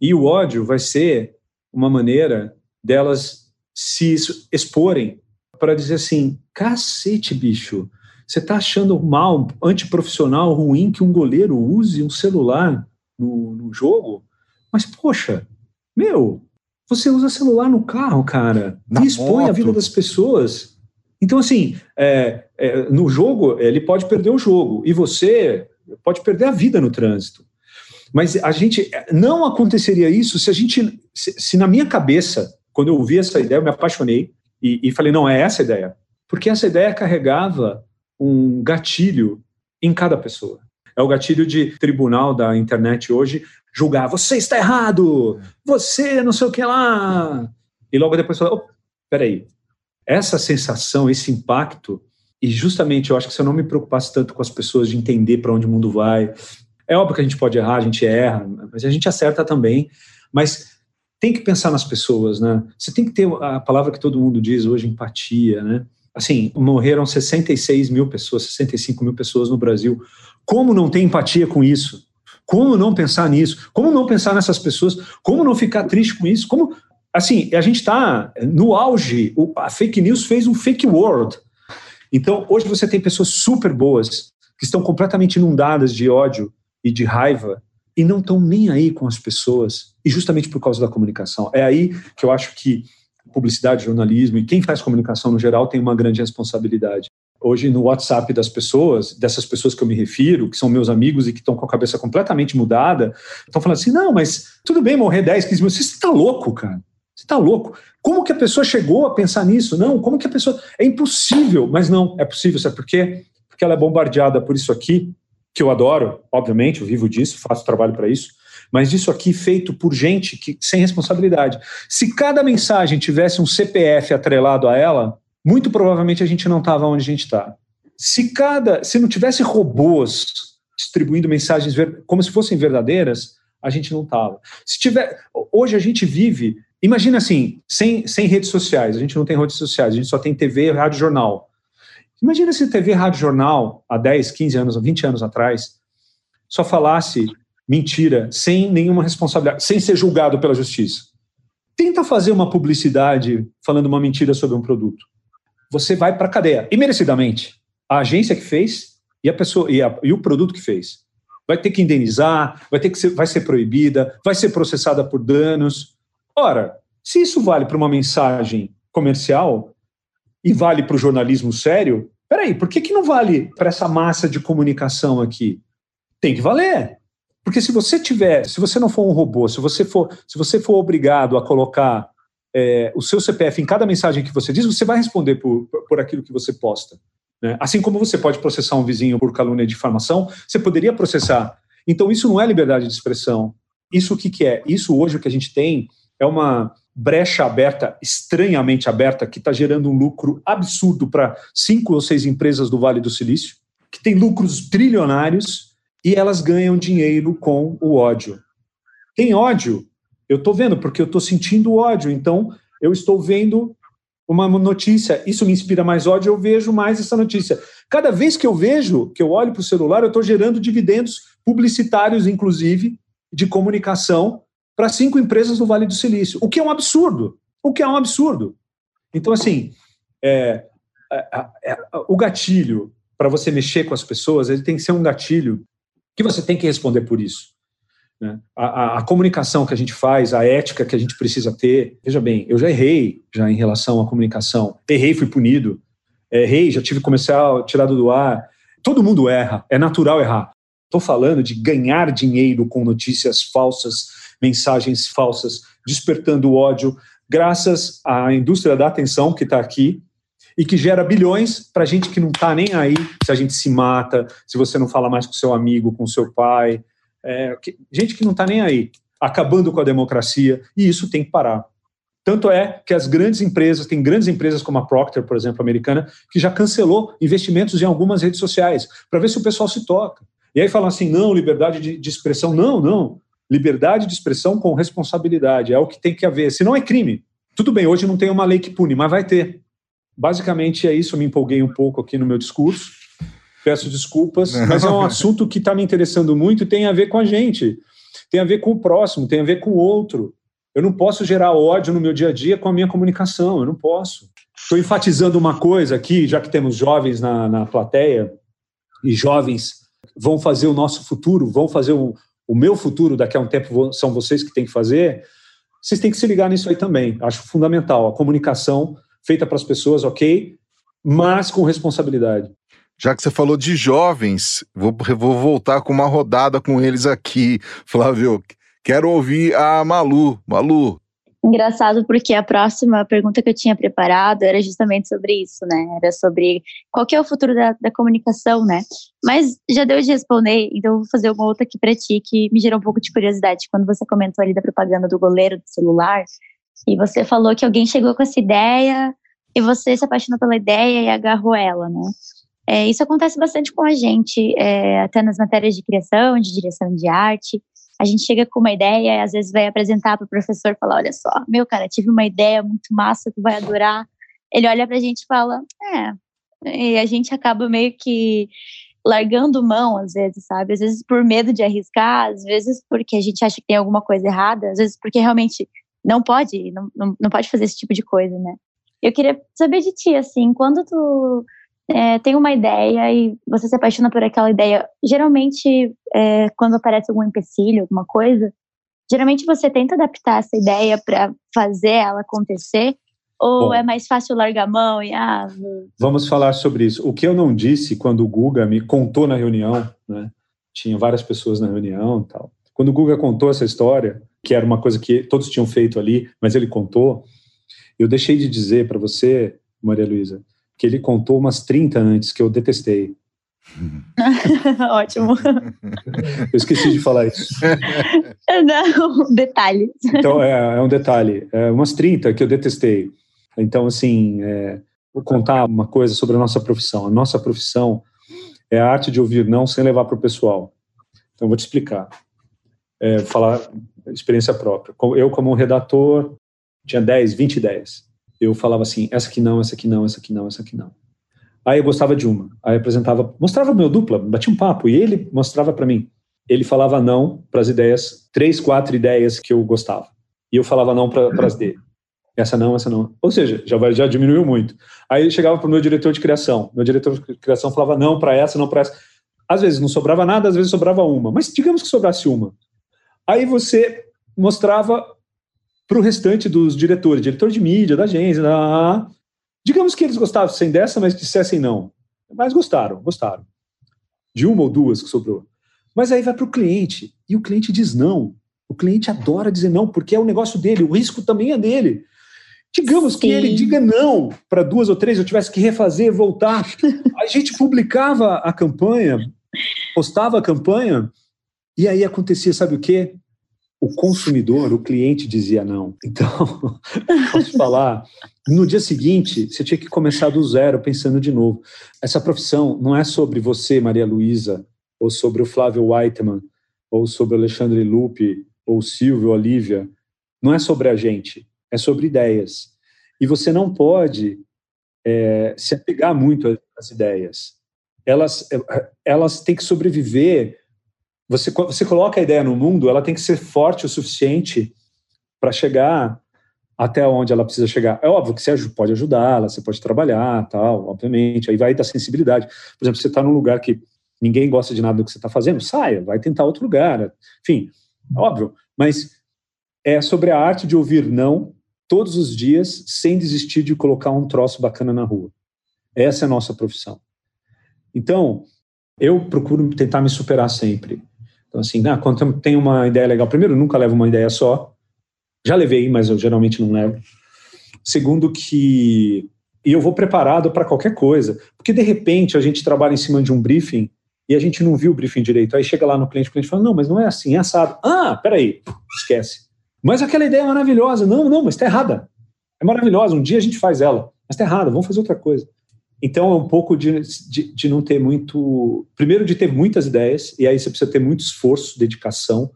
E o ódio vai ser uma maneira delas se exporem para dizer assim: cacete, bicho, você está achando mal, antiprofissional, ruim que um goleiro use um celular no, no jogo? Mas, poxa, meu, você usa celular no carro, cara, Na e expõe moto. a vida das pessoas. Então, assim, é, é, no jogo, ele pode perder o jogo, e você pode perder a vida no trânsito. Mas a gente não aconteceria isso se a gente, se, se na minha cabeça, quando eu ouvi essa ideia, eu me apaixonei e, e falei, não, é essa a ideia. Porque essa ideia carregava um gatilho em cada pessoa. É o gatilho de tribunal da internet hoje julgar, você está errado, você não sei o que lá. E logo depois falar, oh, peraí, essa sensação, esse impacto, e justamente eu acho que se eu não me preocupasse tanto com as pessoas de entender para onde o mundo vai, é óbvio que a gente pode errar, a gente erra, mas a gente acerta também. Mas tem que pensar nas pessoas, né? Você tem que ter a palavra que todo mundo diz hoje, empatia, né? Assim, morreram 66 mil pessoas, 65 mil pessoas no Brasil. Como não ter empatia com isso? Como não pensar nisso? Como não pensar nessas pessoas? Como não ficar triste com isso? Como, assim, a gente está no auge. A fake news fez um fake world. Então, hoje você tem pessoas super boas que estão completamente inundadas de ódio e de raiva e não estão nem aí com as pessoas, e justamente por causa da comunicação. É aí que eu acho que publicidade, jornalismo e quem faz comunicação no geral tem uma grande responsabilidade. Hoje, no WhatsApp das pessoas, dessas pessoas que eu me refiro, que são meus amigos e que estão com a cabeça completamente mudada, estão falando assim: não, mas tudo bem morrer 10, 15 mil. Você está louco, cara. Você está louco. Como que a pessoa chegou a pensar nisso? Não, como que a pessoa. É impossível, mas não, é possível, sabe por quê? Porque ela é bombardeada por isso aqui, que eu adoro, obviamente, eu vivo disso, faço trabalho para isso, mas isso aqui feito por gente que, sem responsabilidade. Se cada mensagem tivesse um CPF atrelado a ela, muito provavelmente a gente não estava onde a gente está. Se cada, se não tivesse robôs distribuindo mensagens como se fossem verdadeiras, a gente não estava. Se tiver, hoje a gente vive, imagina assim, sem, sem redes sociais, a gente não tem redes sociais, a gente só tem TV, rádio, jornal. Imagina se TV, rádio, jornal, há 10, 15 anos, 20 anos atrás, só falasse mentira, sem nenhuma responsabilidade, sem ser julgado pela justiça. Tenta fazer uma publicidade falando uma mentira sobre um produto. Você vai para a cadeia, e merecidamente. A agência que fez e a pessoa e, a, e, o produto que fez. Vai ter que indenizar, vai ter que ser, vai ser proibida, vai ser processada por danos. Ora, se isso vale para uma mensagem comercial e vale para o jornalismo sério, peraí, por que, que não vale para essa massa de comunicação aqui? Tem que valer. Porque se você tiver, se você não for um robô, se você for, se você for obrigado a colocar é, o seu CPF em cada mensagem que você diz, você vai responder por, por aquilo que você posta. Né? Assim como você pode processar um vizinho por calúnia e difamação, você poderia processar. Então, isso não é liberdade de expressão. Isso o que, que é? Isso hoje o que a gente tem é uma brecha aberta, estranhamente aberta, que está gerando um lucro absurdo para cinco ou seis empresas do Vale do Silício, que tem lucros trilionários e elas ganham dinheiro com o ódio. Tem ódio? Eu estou vendo, porque eu estou sentindo ódio. Então, eu estou vendo uma notícia, isso me inspira mais ódio, eu vejo mais essa notícia. Cada vez que eu vejo, que eu olho para o celular, eu estou gerando dividendos publicitários, inclusive, de comunicação, para cinco empresas do Vale do Silício, o que é um absurdo. O que é um absurdo. Então, assim, é, é, o gatilho para você mexer com as pessoas, ele tem que ser um gatilho que você tem que responder por isso. Né? A, comunicação que a gente faz, a ética que a gente precisa ter. Veja bem, eu já errei já em relação à comunicação. Errei, fui punido. Errei, já tive comercial tirado do ar. Todo mundo erra, é natural errar. Estou falando de ganhar dinheiro com notícias falsas, mensagens falsas, despertando ódio, graças à indústria da atenção que está aqui, e que gera bilhões para gente que não está nem aí se a gente se mata, se você não fala mais com seu amigo, com seu pai. É, que, gente que não está nem aí, acabando com a democracia, e isso tem que parar. Tanto é que as grandes empresas, tem grandes empresas como a Procter, por exemplo, americana, que já cancelou investimentos em algumas redes sociais, para ver se o pessoal se toca. E aí falam assim: não, liberdade de, de expressão. Não, não. Liberdade de expressão com responsabilidade. É o que tem que haver. Se não é crime. Tudo bem, hoje não tem uma lei que pune, mas vai ter. Basicamente é isso, eu me empolguei um pouco aqui no meu discurso. Peço desculpas, mas é um assunto que está me interessando muito e tem a ver com a gente, tem a ver com o próximo, tem a ver com o outro. Eu não posso gerar ódio no meu dia a dia com a minha comunicação, eu não posso. Estou enfatizando uma coisa aqui, já que temos jovens na, na plateia, e jovens vão fazer o nosso futuro, vão fazer o, o meu futuro daqui a um tempo, são vocês que têm que fazer. Vocês têm que se ligar nisso aí também. Acho fundamental. A comunicação feita para as pessoas, ok, mas com responsabilidade. Já que você falou de jovens, vou, vou voltar com uma rodada com eles aqui, Flávio. Quero ouvir a Malu. Malu. Engraçado porque a próxima pergunta que eu tinha preparado era justamente sobre isso, né? Era sobre qual que é o futuro da, da comunicação, né? Mas já deu de responder, então eu vou fazer uma outra aqui para ti que me gerou um pouco de curiosidade. Quando você comentou ali da propaganda do goleiro do celular, e você falou que alguém chegou com essa ideia e você se apaixonou pela ideia e agarrou ela, né? É, isso acontece bastante com a gente, é, até nas matérias de criação, de direção de arte. A gente chega com uma ideia às vezes vai apresentar para o professor e fala: Olha só, meu cara, tive uma ideia muito massa, tu vai adorar. Ele olha para a gente e fala: É. E a gente acaba meio que largando mão, às vezes, sabe? Às vezes por medo de arriscar, às vezes porque a gente acha que tem alguma coisa errada, às vezes porque realmente não pode, não, não, não pode fazer esse tipo de coisa, né? Eu queria saber de ti, assim, quando tu é, tem uma ideia e você se apaixona por aquela ideia, geralmente, é, quando aparece algum empecilho, alguma coisa, geralmente você tenta adaptar essa ideia para fazer ela acontecer, ou Bom, é mais fácil largar a mão e ah, vamos falar sobre isso. O que eu não disse quando o Guga me contou na reunião, né? Tinha várias pessoas na reunião e tal. Quando o Guga contou essa história, que era uma coisa que todos tinham feito ali, mas ele contou, eu deixei de dizer para você, Maria Luísa, que ele contou umas 30 antes, que eu detestei. Ótimo. Eu esqueci de falar isso. Não, detalhe. Então, é, é um detalhe. É umas 30 que eu detestei. Então, assim, é, vou contar uma coisa sobre a nossa profissão. A nossa profissão é a arte de ouvir não sem levar para o pessoal. Então, vou te explicar. É, falar experiência própria. Eu, como redator, tinha 10, 20 ideias. Eu falava assim, essa aqui não, essa aqui não, essa aqui não, essa aqui não. Aí eu gostava de uma. Aí apresentava, mostrava meu dupla, batia um papo, e ele mostrava para mim. Ele falava não para as ideias, três, quatro ideias que eu gostava. E eu falava não para as dele. Essa não, essa não. Ou seja, já, vai, já diminuiu muito. Aí chegava para o meu diretor de criação. Meu diretor de criação falava não para essa, não para essa. Às vezes não sobrava nada, às vezes sobrava uma. Mas digamos que sobrasse uma. Aí você mostrava para o restante dos diretores, diretor de mídia, da agência, da... digamos que eles gostassem dessa, mas dissessem não. Mas gostaram, gostaram. De uma ou duas que sobrou. Mas aí vai para o cliente, e o cliente diz não. O cliente adora dizer não, porque é o negócio dele, o risco também é dele. Digamos Sim. que ele diga não para duas ou três, eu tivesse que refazer, voltar. A gente publicava a campanha, postava a campanha, e aí acontecia, sabe o quê? O consumidor, o cliente dizia não. Então, posso falar, no dia seguinte, você tinha que começar do zero, pensando de novo. Essa profissão não é sobre você, Maria Luísa, ou sobre o Flávio Whiteman, ou sobre o Alexandre Lupe, ou Silvio, Olivia. Não é sobre a gente, é sobre ideias. E você não pode é, se apegar muito às ideias. Elas, elas têm que sobreviver você, você coloca a ideia no mundo, ela tem que ser forte o suficiente para chegar até onde ela precisa chegar. É óbvio que você pode ajudá-la, você pode trabalhar, tal, obviamente. Aí vai da sensibilidade. Por exemplo, você está num lugar que ninguém gosta de nada do que você está fazendo, saia, vai tentar outro lugar. Enfim, óbvio. Mas é sobre a arte de ouvir não todos os dias, sem desistir de colocar um troço bacana na rua. Essa é a nossa profissão. Então, eu procuro tentar me superar sempre. Então, assim, ah, quando tem uma ideia legal, primeiro, nunca levo uma ideia só. Já levei, mas eu geralmente não levo. Segundo, que e eu vou preparado para qualquer coisa. Porque, de repente, a gente trabalha em cima de um briefing e a gente não viu o briefing direito. Aí chega lá no cliente, o cliente fala, não, mas não é assim, é assado. Ah, peraí, esquece. Mas aquela ideia é maravilhosa. Não, não, mas está errada. É maravilhosa, um dia a gente faz ela. Mas está errada, vamos fazer outra coisa. Então é um pouco de, de, de, não ter muito. Primeiro, de ter muitas ideias, e aí você precisa ter muito esforço, dedicação,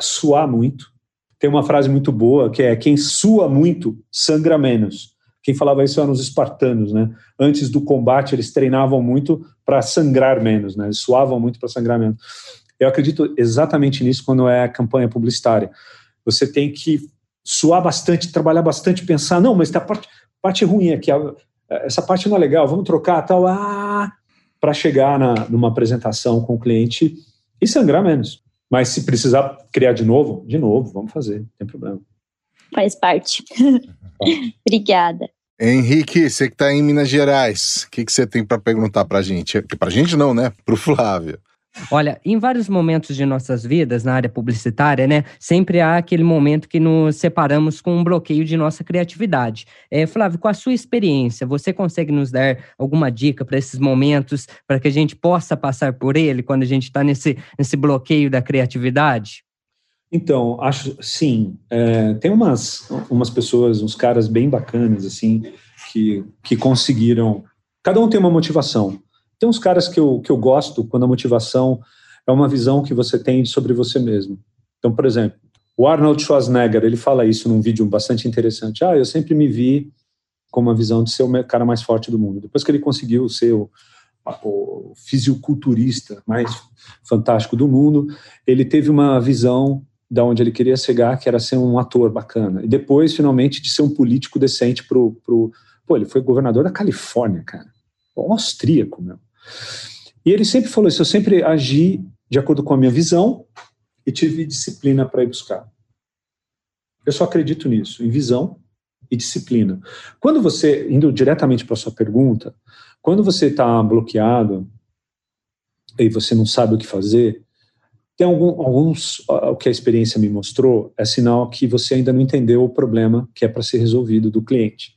suar muito. Tem uma frase muito boa que é: quem sua muito, sangra menos. Quem falava isso eram os espartanos, né? Antes do combate, eles treinavam muito para sangrar menos, né? Eles suavam muito para sangrar menos. Eu acredito exatamente nisso quando é campanha publicitária. Você tem que suar bastante, trabalhar bastante, pensar, não, mas tem a parte, parte ruim aqui, essa parte não é legal, vamos trocar tal, ah, para chegar na, numa apresentação com o cliente e sangrar menos. Mas se precisar criar de novo, de novo, vamos fazer, não tem problema. Faz parte. Obrigada. Henrique, você que está em Minas Gerais, o que, que você tem para perguntar para a gente? Para a gente não, né? Para o Flávio. Olha, em vários momentos de nossas vidas, na área publicitária, né, sempre há aquele momento que nos separamos com um bloqueio de nossa criatividade. É, Flávio, com a sua experiência, você consegue nos dar alguma dica para esses momentos, para que a gente possa passar por ele quando a gente está nesse, nesse bloqueio da criatividade? Então, acho sim. É, tem umas, umas pessoas, uns caras bem bacanas, assim, que, que conseguiram. Cada um tem uma motivação. Tem uns caras que eu, que eu gosto quando a motivação é uma visão que você tem sobre você mesmo. Então, por exemplo, o Arnold Schwarzenegger, ele fala isso num vídeo bastante interessante. Ah, eu sempre me vi com uma visão de ser o cara mais forte do mundo. Depois que ele conseguiu ser o, o fisiculturista mais fantástico do mundo, ele teve uma visão da onde ele queria chegar, que era ser um ator bacana. E depois, finalmente, de ser um político decente pro, pro... Pô, ele foi governador da Califórnia, cara. Austríaco, meu. E ele sempre falou isso, eu sempre agi de acordo com a minha visão e tive disciplina para ir buscar. Eu só acredito nisso, em visão e disciplina. Quando você, indo diretamente para a sua pergunta, quando você está bloqueado e você não sabe o que fazer, tem algum, alguns, o que a experiência me mostrou, é sinal que você ainda não entendeu o problema que é para ser resolvido do cliente.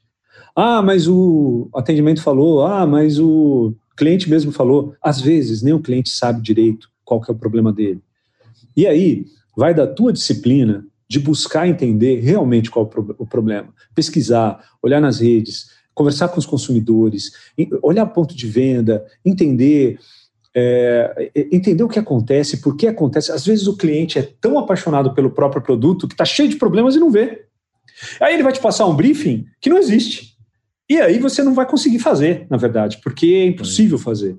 Ah, mas o atendimento falou, ah, mas o cliente mesmo falou, às vezes nem o cliente sabe direito qual que é o problema dele. E aí, vai da tua disciplina de buscar entender realmente qual é o problema. Pesquisar, olhar nas redes, conversar com os consumidores, olhar ponto de venda, entender é, entender o que acontece, por que acontece. Às vezes o cliente é tão apaixonado pelo próprio produto que está cheio de problemas e não vê. Aí ele vai te passar um briefing que não existe. E aí você não vai conseguir fazer, na verdade, porque é impossível fazer.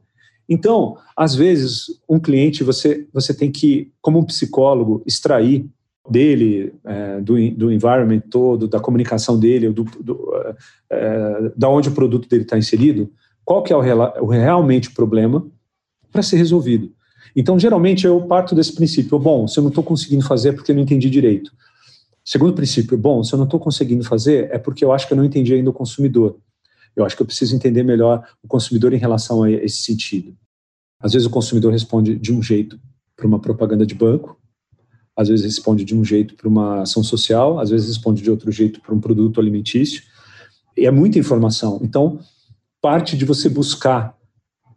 Então, às vezes, um cliente você, você tem que, como um psicólogo, extrair dele, é, do, do environment todo, da comunicação dele, do, do, é, da onde o produto dele está inserido, qual que é o, o realmente o problema para ser resolvido. Então, geralmente, eu parto desse princípio, bom, se eu não estou conseguindo fazer é porque eu não entendi direito. Segundo princípio, bom, se eu não estou conseguindo fazer é porque eu acho que eu não entendi ainda o consumidor. Eu acho que eu preciso entender melhor o consumidor em relação a esse sentido. Às vezes o consumidor responde de um jeito para uma propaganda de banco, às vezes responde de um jeito para uma ação social, às vezes responde de outro jeito para um produto alimentício. E é muita informação. Então, parte de você buscar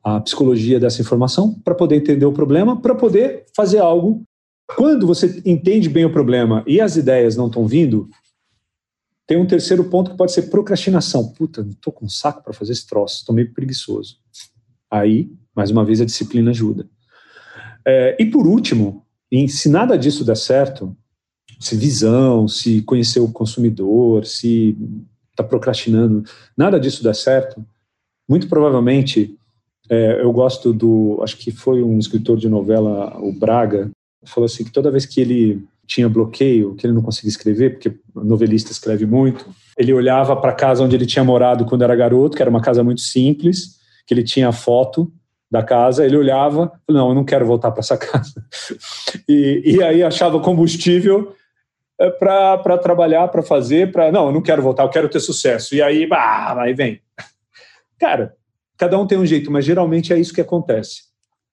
a psicologia dessa informação para poder entender o problema, para poder fazer algo. Quando você entende bem o problema e as ideias não estão vindo, tem um terceiro ponto que pode ser procrastinação. Puta, não estou com saco para fazer esse troço, estou meio preguiçoso. Aí, mais uma vez, a disciplina ajuda. É, e por último, se nada disso der certo, se visão, se conhecer o consumidor, se está procrastinando, nada disso der certo, muito provavelmente é, eu gosto do, acho que foi um escritor de novela, o Braga, falou assim que toda vez que ele tinha bloqueio, que ele não conseguia escrever, porque novelista escreve muito, ele olhava para a casa onde ele tinha morado quando era garoto, que era uma casa muito simples, que ele tinha foto da casa, ele olhava, não, eu não quero voltar para essa casa. E, e aí achava combustível é, para trabalhar, para fazer, para não, eu não quero voltar, eu quero ter sucesso. E aí, bah, aí vem. Cara, Cada um tem um jeito, mas geralmente é isso que acontece.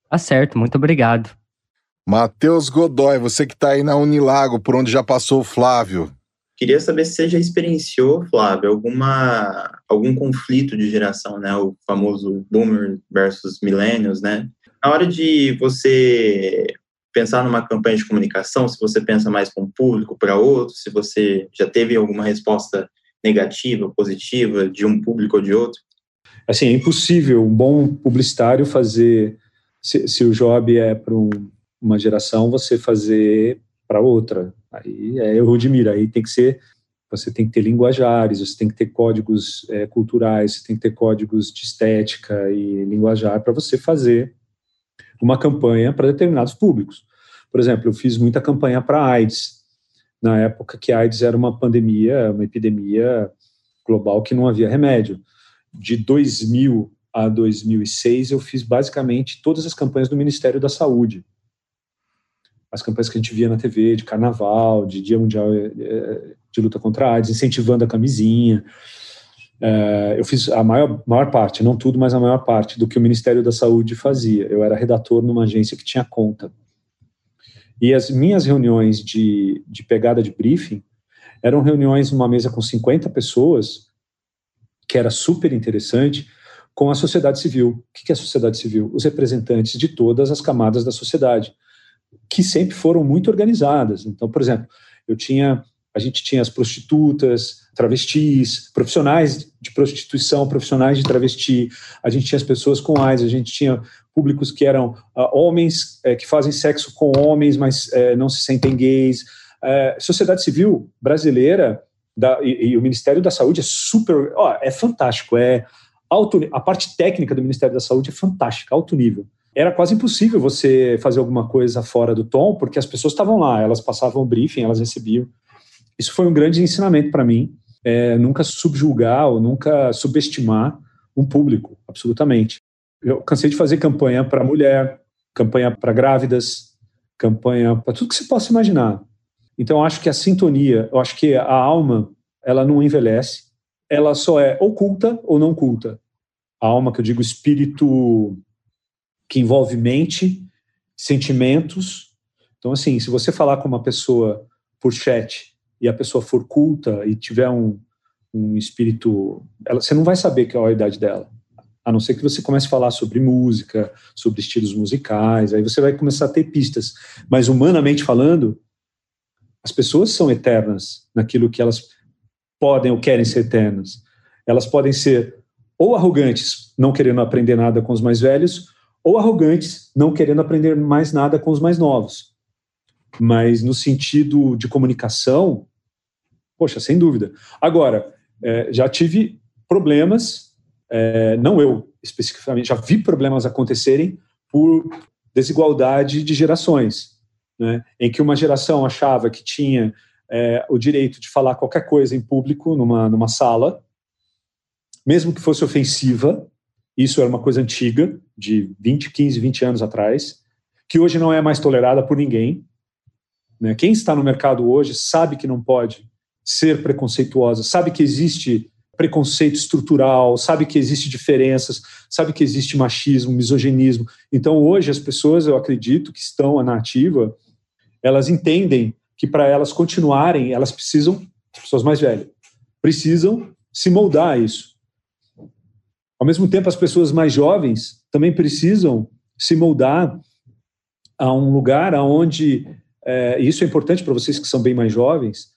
Tá certo, muito obrigado. Matheus Godoy, você que está aí na Unilago, por onde já passou o Flávio. Queria saber se você já experienciou, Flávio, alguma, algum conflito de geração, né? O famoso boomer versus millennials, né? Na hora de você pensar numa campanha de comunicação, se você pensa mais para um público, para outro, se você já teve alguma resposta negativa, positiva de um público ou de outro? assim, é impossível um bom publicitário fazer, se, se o job é para um, uma geração, você fazer para outra. Aí é erro de mira, aí tem que ser, você tem que ter linguajares, você tem que ter códigos é, culturais, você tem que ter códigos de estética e linguajar para você fazer uma campanha para determinados públicos. Por exemplo, eu fiz muita campanha para AIDS, na época que a AIDS era uma pandemia, uma epidemia global que não havia remédio de 2000 a 2006, eu fiz basicamente todas as campanhas do Ministério da Saúde. As campanhas que a gente via na TV, de carnaval, de Dia Mundial eh, eh, de Luta contra a AIDS, incentivando a camisinha. Eh, eu fiz a maior, maior parte, não tudo, mas a maior parte do que o Ministério da Saúde fazia. Eu era redator numa agência que tinha conta. E as minhas reuniões de, de pegada de briefing eram reuniões numa mesa com 50 pessoas, que era super interessante, com a sociedade civil. O que é a sociedade civil? Os representantes de todas as camadas da sociedade, que sempre foram muito organizadas. Então, por exemplo, eu tinha, a gente tinha as prostitutas, travestis, profissionais de prostituição, profissionais de travesti, a gente tinha as pessoas com AIDS, a gente tinha públicos que eram uh, homens uh, que fazem sexo com homens, mas uh, não se sentem gays. sociedade civil brasileira da, e, e, o Ministério da Saúde é super, ó, é fantástico, é alto, a parte técnica do Ministério da Saúde é fantástica, alto nível. Era quase impossível você fazer alguma coisa fora do tom, porque as pessoas estavam lá, elas passavam o briefing, elas recebiam. Isso foi um grande ensinamento para mim, é, nunca subjulgar ou nunca subestimar um público, absolutamente. Eu cansei de fazer campanha para mulher, campanha para grávidas, campanha para tudo que você possa imaginar. Então, acho que a sintonia, eu acho que a alma, ela não envelhece, ela só é oculta ou não culta. A alma, que eu digo espírito que envolve mente, sentimentos. Então, assim, se você falar com uma pessoa por chat e a pessoa for culta e tiver um, um espírito, ela, você não vai saber qual é a idade dela. A não ser que você comece a falar sobre música, sobre estilos musicais, aí você vai começar a ter pistas. Mas humanamente falando, as pessoas são eternas naquilo que elas podem ou querem ser eternas. Elas podem ser ou arrogantes, não querendo aprender nada com os mais velhos, ou arrogantes, não querendo aprender mais nada com os mais novos. Mas no sentido de comunicação, poxa, sem dúvida. Agora, é, já tive problemas, é, não eu especificamente, já vi problemas acontecerem por desigualdade de gerações, né, em que uma geração achava que tinha é, o direito de falar qualquer coisa em público numa, numa sala, mesmo que fosse ofensiva, isso era uma coisa antiga, de 20, 15, 20 anos atrás, que hoje não é mais tolerada por ninguém. Né? Quem está no mercado hoje sabe que não pode ser preconceituosa, sabe que existe preconceito estrutural, sabe que existe diferenças, sabe que existe machismo, misoginismo. Então, hoje, as pessoas, eu acredito, que estão na ativa, elas entendem que para elas continuarem, elas precisam, as pessoas mais velhas, precisam se moldar a isso. Ao mesmo tempo, as pessoas mais jovens também precisam se moldar a um lugar aonde, é, e isso é importante para vocês que são bem mais jovens,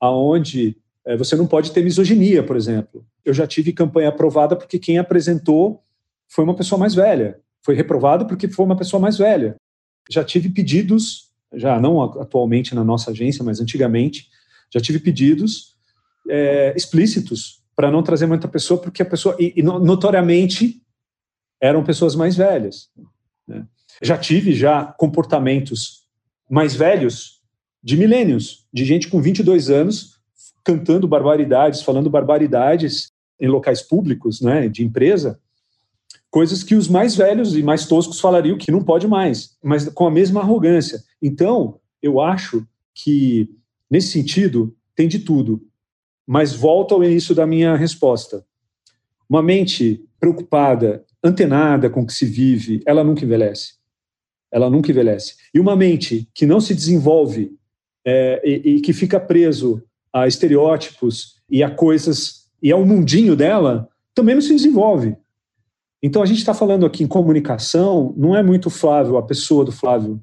aonde é, você não pode ter misoginia, por exemplo. Eu já tive campanha aprovada porque quem apresentou foi uma pessoa mais velha. Foi reprovado porque foi uma pessoa mais velha. Já tive pedidos, já não atualmente na nossa agência, mas antigamente, já tive pedidos é, explícitos para não trazer muita pessoa, porque a pessoa, e, e notoriamente, eram pessoas mais velhas. Né? Já tive já comportamentos mais velhos de milênios, de gente com 22 anos cantando barbaridades, falando barbaridades em locais públicos, né, de empresa, coisas que os mais velhos e mais toscos falariam que não pode mais, mas com a mesma arrogância. Então, eu acho que nesse sentido tem de tudo. Mas volto ao início da minha resposta. Uma mente preocupada, antenada com o que se vive, ela nunca envelhece. Ela nunca envelhece. E uma mente que não se desenvolve é, e, e que fica preso a estereótipos e a coisas e ao mundinho dela, também não se desenvolve. Então a gente está falando aqui em comunicação, não é muito Flávio, a pessoa do Flávio,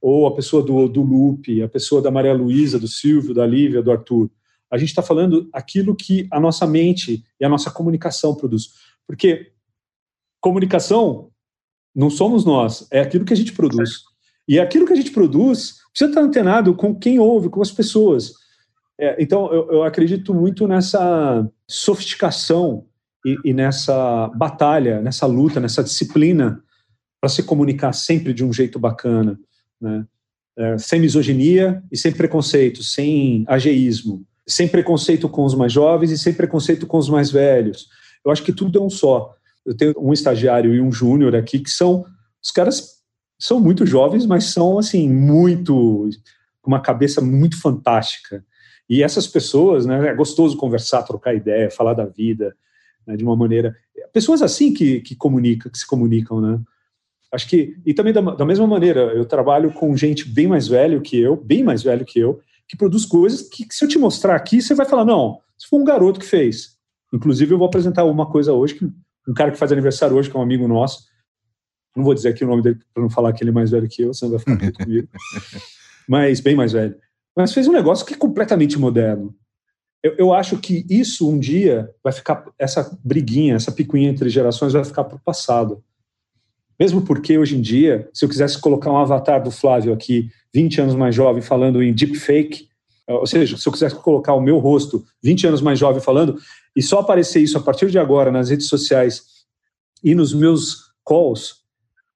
ou a pessoa do, do Lupe, a pessoa da Maria Luísa, do Silvio, da Lívia, do Arthur. A gente está falando aquilo que a nossa mente e a nossa comunicação produz. Porque comunicação não somos nós, é aquilo que a gente produz. E aquilo que a gente produz precisa estar antenado com quem ouve, com as pessoas. É, então, eu, eu, acredito muito nessa sofisticação e, e, nessa batalha, nessa luta, nessa disciplina para se comunicar sempre de um jeito bacana, né? É, sem misoginia e sem preconceito, sem ageísmo, sem preconceito com os mais jovens e sem preconceito com os mais velhos. Eu acho que tudo é um só. Eu tenho um estagiário e um júnior aqui que são os caras são muito jovens, mas são assim muito com uma cabeça muito fantástica e essas pessoas, né, é gostoso conversar, trocar ideia, falar da vida, né, de uma maneira. Pessoas assim que, que comunicam, que se comunicam, né? Acho que. E também da, da mesma maneira, eu trabalho com gente bem mais velho que eu, bem mais velho que eu, que produz coisas que, que se eu te mostrar aqui, você vai falar: não, se foi um garoto que fez. Inclusive, eu vou apresentar uma coisa hoje, que um cara que faz aniversário hoje, que é um amigo nosso, não vou dizer aqui o nome dele para não falar que ele é mais velho que eu, senão vai ficar puto comigo, mas bem mais velho mas fez um negócio que é completamente moderno. Eu, eu, acho que isso um dia vai ficar, essa briguinha, essa picuinha entre gerações vai ficar para o passado. Mesmo porque hoje em dia, se eu quisesse colocar um avatar do Flávio aqui, 20 anos mais jovem, falando em deepfake, ou seja, se eu quisesse colocar o meu rosto 20 anos mais jovem falando, e só aparecer isso a partir de agora nas redes sociais e nos meus calls,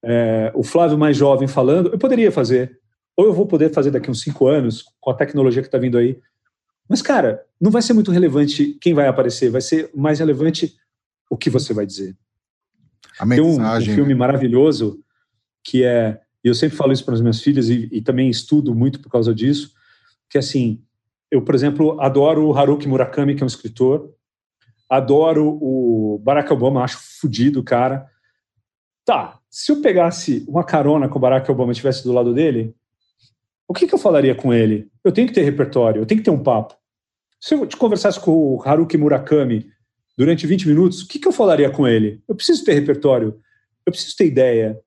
é, o Flávio mais jovem falando, eu poderia fazer ou eu vou poder fazer daqui uns cinco anos, com a tecnologia que está vindo aí. Mas, cara, não vai ser muito relevante quem vai aparecer, vai ser mais relevante o que você vai dizer. A mensagem. Tem um, um filme né? maravilhoso que é, e eu sempre falo isso para as minhas filhas e, e, também estudo muito por causa disso, que assim, eu, por exemplo, adoro o Haruki Murakami, que é um escritor, adoro o Barack Obama, acho fodido cara. Tá, se eu pegasse uma carona com o Barack Obama e estivesse do lado dele, o que, que eu falaria com ele? Eu tenho que ter repertório, eu tenho que ter um papo. Se eu te conversasse com o Haruki Murakami durante 20 minutos, o que, que eu falaria com ele? Eu preciso ter repertório, eu preciso ter ideia,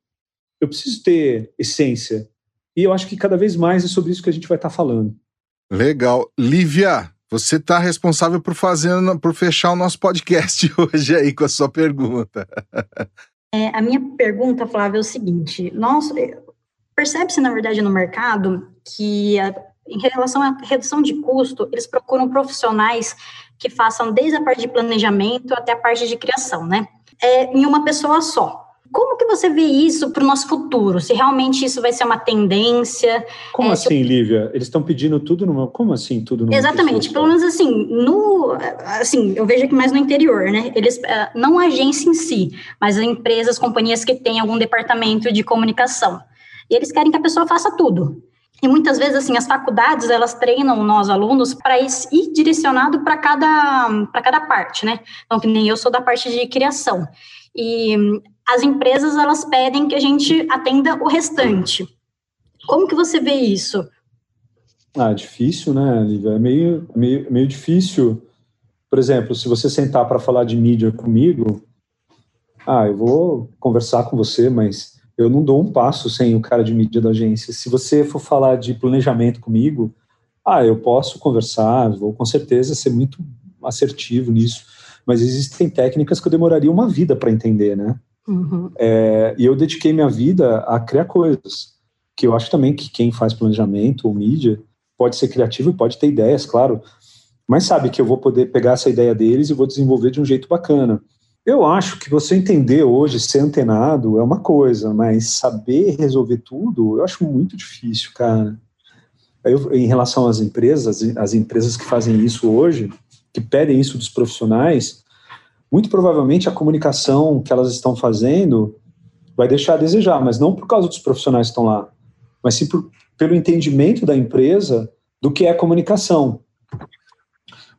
eu preciso ter essência. E eu acho que cada vez mais é sobre isso que a gente vai estar falando. Legal. Lívia, você está responsável por fazer, por fechar o nosso podcast hoje aí com a sua pergunta. É, a minha pergunta, Flávia, é o seguinte: nós percebe-se, na verdade, no mercado que a, em relação à redução de custo, eles procuram profissionais que façam desde a parte de planejamento até a parte de criação, né? É, em uma pessoa só. Como que você vê isso para o nosso futuro? Se realmente isso vai ser uma tendência? Como é, assim, eu... Lívia? Eles estão pedindo tudo numa... Como assim, tudo numa Exatamente. Pelo menos assim, no... Assim, eu vejo aqui mais no interior, né? Eles... Eh, não a agência em si, mas as empresas, companhias que têm algum departamento de comunicação. E eles querem que a pessoa faça tudo. E muitas vezes, assim, as faculdades, elas treinam nós, alunos, para ir direcionado para cada, cada parte, né? Então, que nem eu sou da parte de criação. E as empresas, elas pedem que a gente atenda o restante. Como que você vê isso? Ah, difícil, né, Lívia? É meio, meio, meio difícil. Por exemplo, se você sentar para falar de mídia comigo, ah, eu vou conversar com você, mas eu não dou um passo sem o cara de mídia da agência. Se você for falar de planejamento comigo, ah, eu posso conversar, vou com certeza ser muito assertivo nisso, mas existem técnicas que eu demoraria uma vida para entender, né? Uhum. É, e eu dediquei minha vida a criar coisas, que eu acho também que quem faz planejamento ou mídia pode ser criativo e pode ter ideias, claro, mas sabe que eu vou poder pegar essa ideia deles e vou desenvolver de um jeito bacana. Eu acho que você entender hoje, ser antenado é uma coisa, mas saber resolver tudo, eu acho muito difícil, cara. Eu, em relação às empresas, as empresas que fazem isso hoje, que pedem isso dos profissionais, muito provavelmente a comunicação que elas estão fazendo vai deixar a desejar, mas não por causa dos profissionais que estão lá, mas sim por, pelo entendimento da empresa do que é comunicação.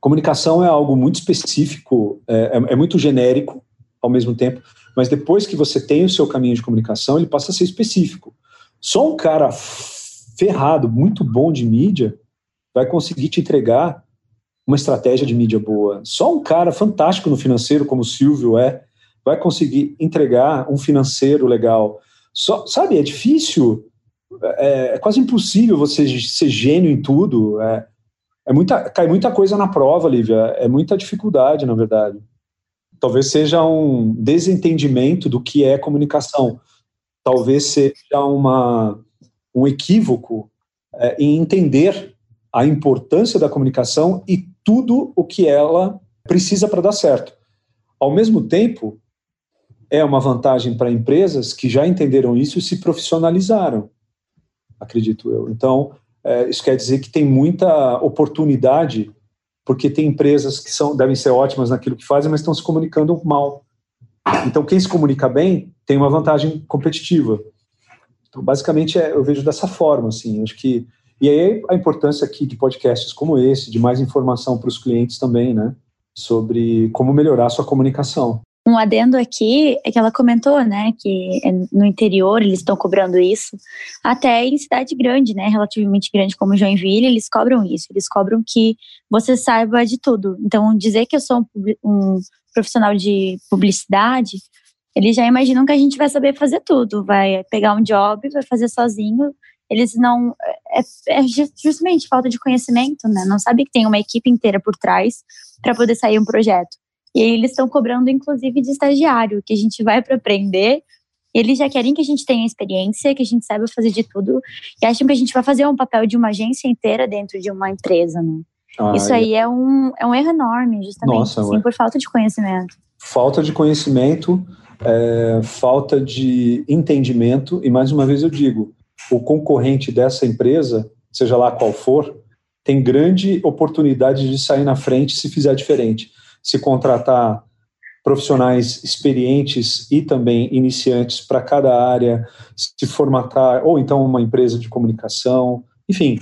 Comunicação é algo muito específico, é, é, é, muito genérico ao mesmo tempo, mas depois que você tem o seu caminho de comunicação, ele passa a ser específico. Só um cara ferrado, muito bom de mídia, vai conseguir te entregar uma estratégia de mídia boa. Só um cara fantástico no financeiro, como o Silvio é, vai conseguir entregar um financeiro legal. Só, sabe, é difícil, é, é quase impossível você ser gênio em tudo. É, é muita, cai muita coisa na prova, Lívia. É muita dificuldade, na verdade. Talvez seja um desentendimento do que é comunicação. Talvez seja uma, um equívoco é, em entender a importância da comunicação e tudo o que ela precisa para dar certo. Ao mesmo tempo, é uma vantagem para empresas que já entenderam isso e se profissionalizaram, acredito eu. Então, é, isso quer dizer que tem muita oportunidade, porque tem empresas que são, devem ser ótimas naquilo que fazem, mas estão se comunicando mal. Então, quem se comunica bem tem uma vantagem competitiva. Então, basicamente, é, eu vejo dessa forma, assim, acho que e aí a importância aqui de podcasts como esse, de mais informação para os clientes também, né, sobre como melhorar a sua comunicação. Um adendo aqui é que ela comentou, né, que é no interior eles estão cobrando isso, até em cidade grande, né, relativamente grande como Joinville, eles cobram isso, eles cobram que você saiba de tudo. Então, dizer que eu sou um, um profissional de publicidade, eles já imaginam que a gente vai saber fazer tudo, vai pegar um job, vai fazer sozinho. Eles não. É, é justamente falta de conhecimento, né? Não sabe que tem uma equipe inteira por trás para poder sair um projeto. E aí eles estão cobrando, inclusive, de estagiário, que a gente vai para aprender. Eles já querem que a gente tenha experiência, que a gente saiba fazer de tudo, e acham que a gente vai fazer um papel de uma agência inteira dentro de uma empresa, né? Ah, Isso aí é um, é um erro enorme, justamente, Nossa, assim, por falta de conhecimento. Falta de conhecimento, é, falta de entendimento, e mais uma vez eu digo, o concorrente dessa empresa, seja lá qual for, tem grande oportunidade de sair na frente se fizer diferente se contratar profissionais experientes e também iniciantes para cada área, se formatar, ou então uma empresa de comunicação, enfim,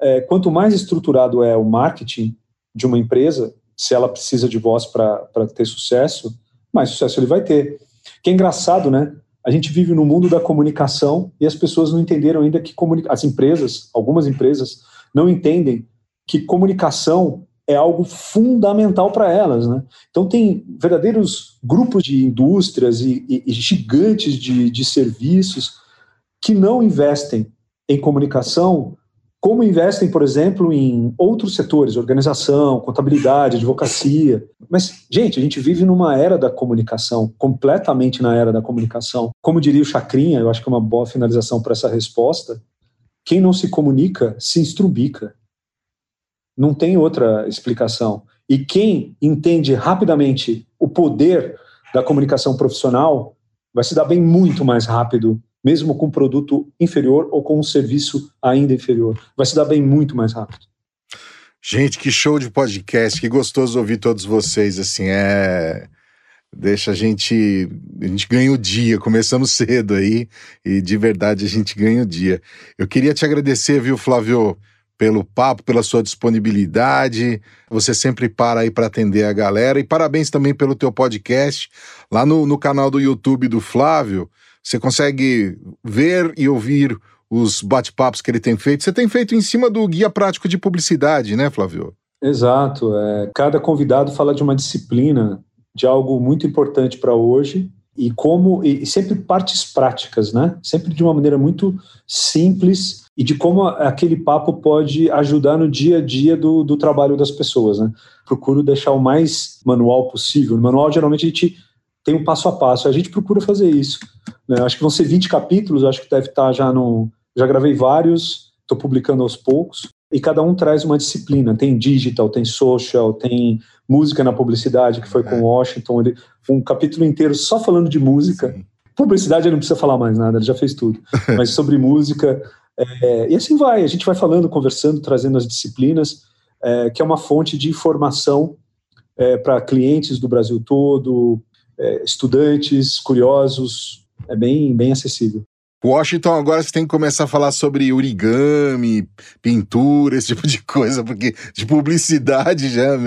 é, quanto mais estruturado é o marketing de uma empresa, se ela precisa de voz para ter sucesso, mais sucesso ele vai ter. Que é engraçado, né? A gente vive no mundo da comunicação e as pessoas não entenderam ainda que as empresas, algumas empresas, não entendem que comunicação é algo fundamental para elas. Né? Então, tem verdadeiros grupos de indústrias e, e, e gigantes de, de serviços que não investem em comunicação como investem, por exemplo, em outros setores, organização, contabilidade, advocacia. Mas, gente, a gente vive numa era da comunicação, completamente na era da comunicação. Como diria o Chacrinha, eu acho que é uma boa finalização para essa resposta. Quem não se comunica se instrubica. Não tem outra explicação. E quem entende rapidamente o poder da comunicação profissional vai se dar bem muito mais rápido mesmo com um produto inferior ou com um serviço ainda inferior. Vai se dar bem muito mais rápido. Gente, que show de podcast, que gostoso ouvir todos vocês, assim, é... Deixa a gente... A gente ganha o dia, começamos cedo aí, e de verdade a gente ganha o dia. Eu queria te agradecer, viu, Flávio, pelo papo, pela sua disponibilidade. Você sempre para aí para atender a galera. E parabéns também pelo teu podcast. Lá no, no canal do YouTube do Flávio, você consegue ver e ouvir os bate-papos que ele tem feito. Você tem feito em cima do guia prático de publicidade, né, Flávio? Exato. É, cada convidado fala de uma disciplina, de algo muito importante para hoje e como e sempre partes práticas, né? Sempre de uma maneira muito simples e de como aquele papo pode ajudar no dia a dia do, do trabalho das pessoas, né? Procuro deixar o mais manual possível. No manual geralmente a gente tem um passo a passo. A gente procura fazer isso. Né? Acho que vão ser 20 capítulos, acho que deve estar já no. Já gravei vários, estou publicando aos poucos, e cada um traz uma disciplina. Tem digital, tem social, tem música na publicidade, que foi é. com Washington. Ele, um capítulo inteiro só falando de música. Sim. Publicidade ele não precisa falar mais nada, ele já fez tudo. Mas sobre música. É, e assim vai, a gente vai falando, conversando, trazendo as disciplinas, é, que é uma fonte de informação é, para clientes do Brasil todo, é, estudantes, curiosos, é bem, bem acessível. Washington, agora você tem que começar a falar sobre origami, pintura, esse tipo de coisa, porque de publicidade já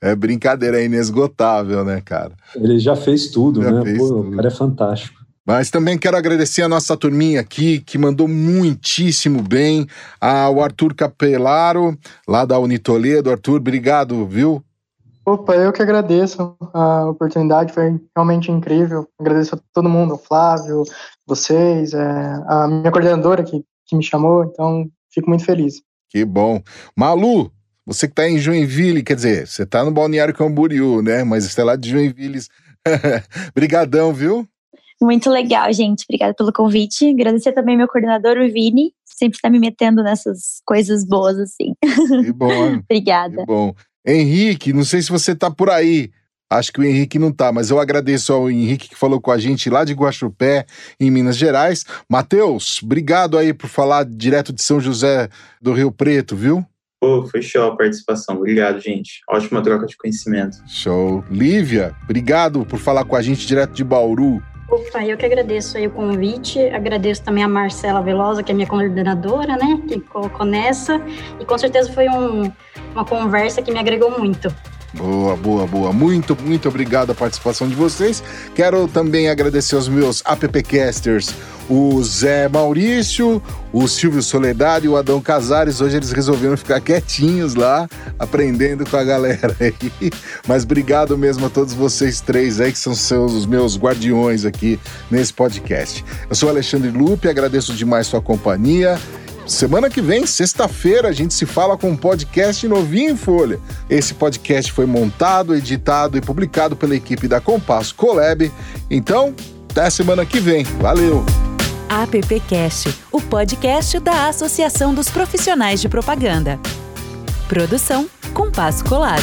é brincadeira, é inesgotável, né, cara? Ele já fez tudo, já né? Fez Pô, tudo. O cara é fantástico. Mas também quero agradecer a nossa turminha aqui, que mandou muitíssimo bem, ao Arthur Capelaro, lá da Unitoledo. Arthur, obrigado, viu? Opa, eu que agradeço a oportunidade, foi realmente incrível. Agradeço a todo mundo, o Flávio, vocês, é, a minha coordenadora que, que me chamou, então fico muito feliz. Que bom. Malu, você que está em Joinville, quer dizer, você está no Balneário Camboriú, né? Mas você é lá de Joinville. Brigadão, viu? Muito legal, gente. Obrigada pelo convite. Agradecer também meu coordenador, o Vini, sempre está me metendo nessas coisas boas assim. Que bom. Obrigada. Que bom. Henrique, não sei se você tá por aí. Acho que o Henrique não tá, mas eu agradeço ao Henrique que falou com a gente lá de Guaxupé, em Minas Gerais. Matheus, obrigado aí por falar direto de São José do Rio Preto, viu? Pô, foi show a participação. Obrigado, gente. Ótima troca de conhecimento. Show. Lívia, obrigado por falar com a gente direto de Bauru. Opa, eu que agradeço aí o convite, agradeço também a Marcela Velosa, que é minha coordenadora, né, que colocou nessa, e com certeza foi um, uma conversa que me agregou muito. Boa, boa, boa. Muito, muito obrigado a participação de vocês. Quero também agradecer aos meus appcasters, o Zé Maurício, o Silvio Soledade e o Adão Casares. Hoje eles resolveram ficar quietinhos lá, aprendendo com a galera aí. Mas obrigado mesmo a todos vocês três aí, que são seus, os meus guardiões aqui nesse podcast. Eu sou Alexandre Lupe, agradeço demais sua companhia. Semana que vem, sexta-feira, a gente se fala com um podcast novinho em folha. Esse podcast foi montado, editado e publicado pela equipe da Compasso Colab. Então, até semana que vem. Valeu! AppCast, o podcast da Associação dos Profissionais de Propaganda. Produção Compasso Colab.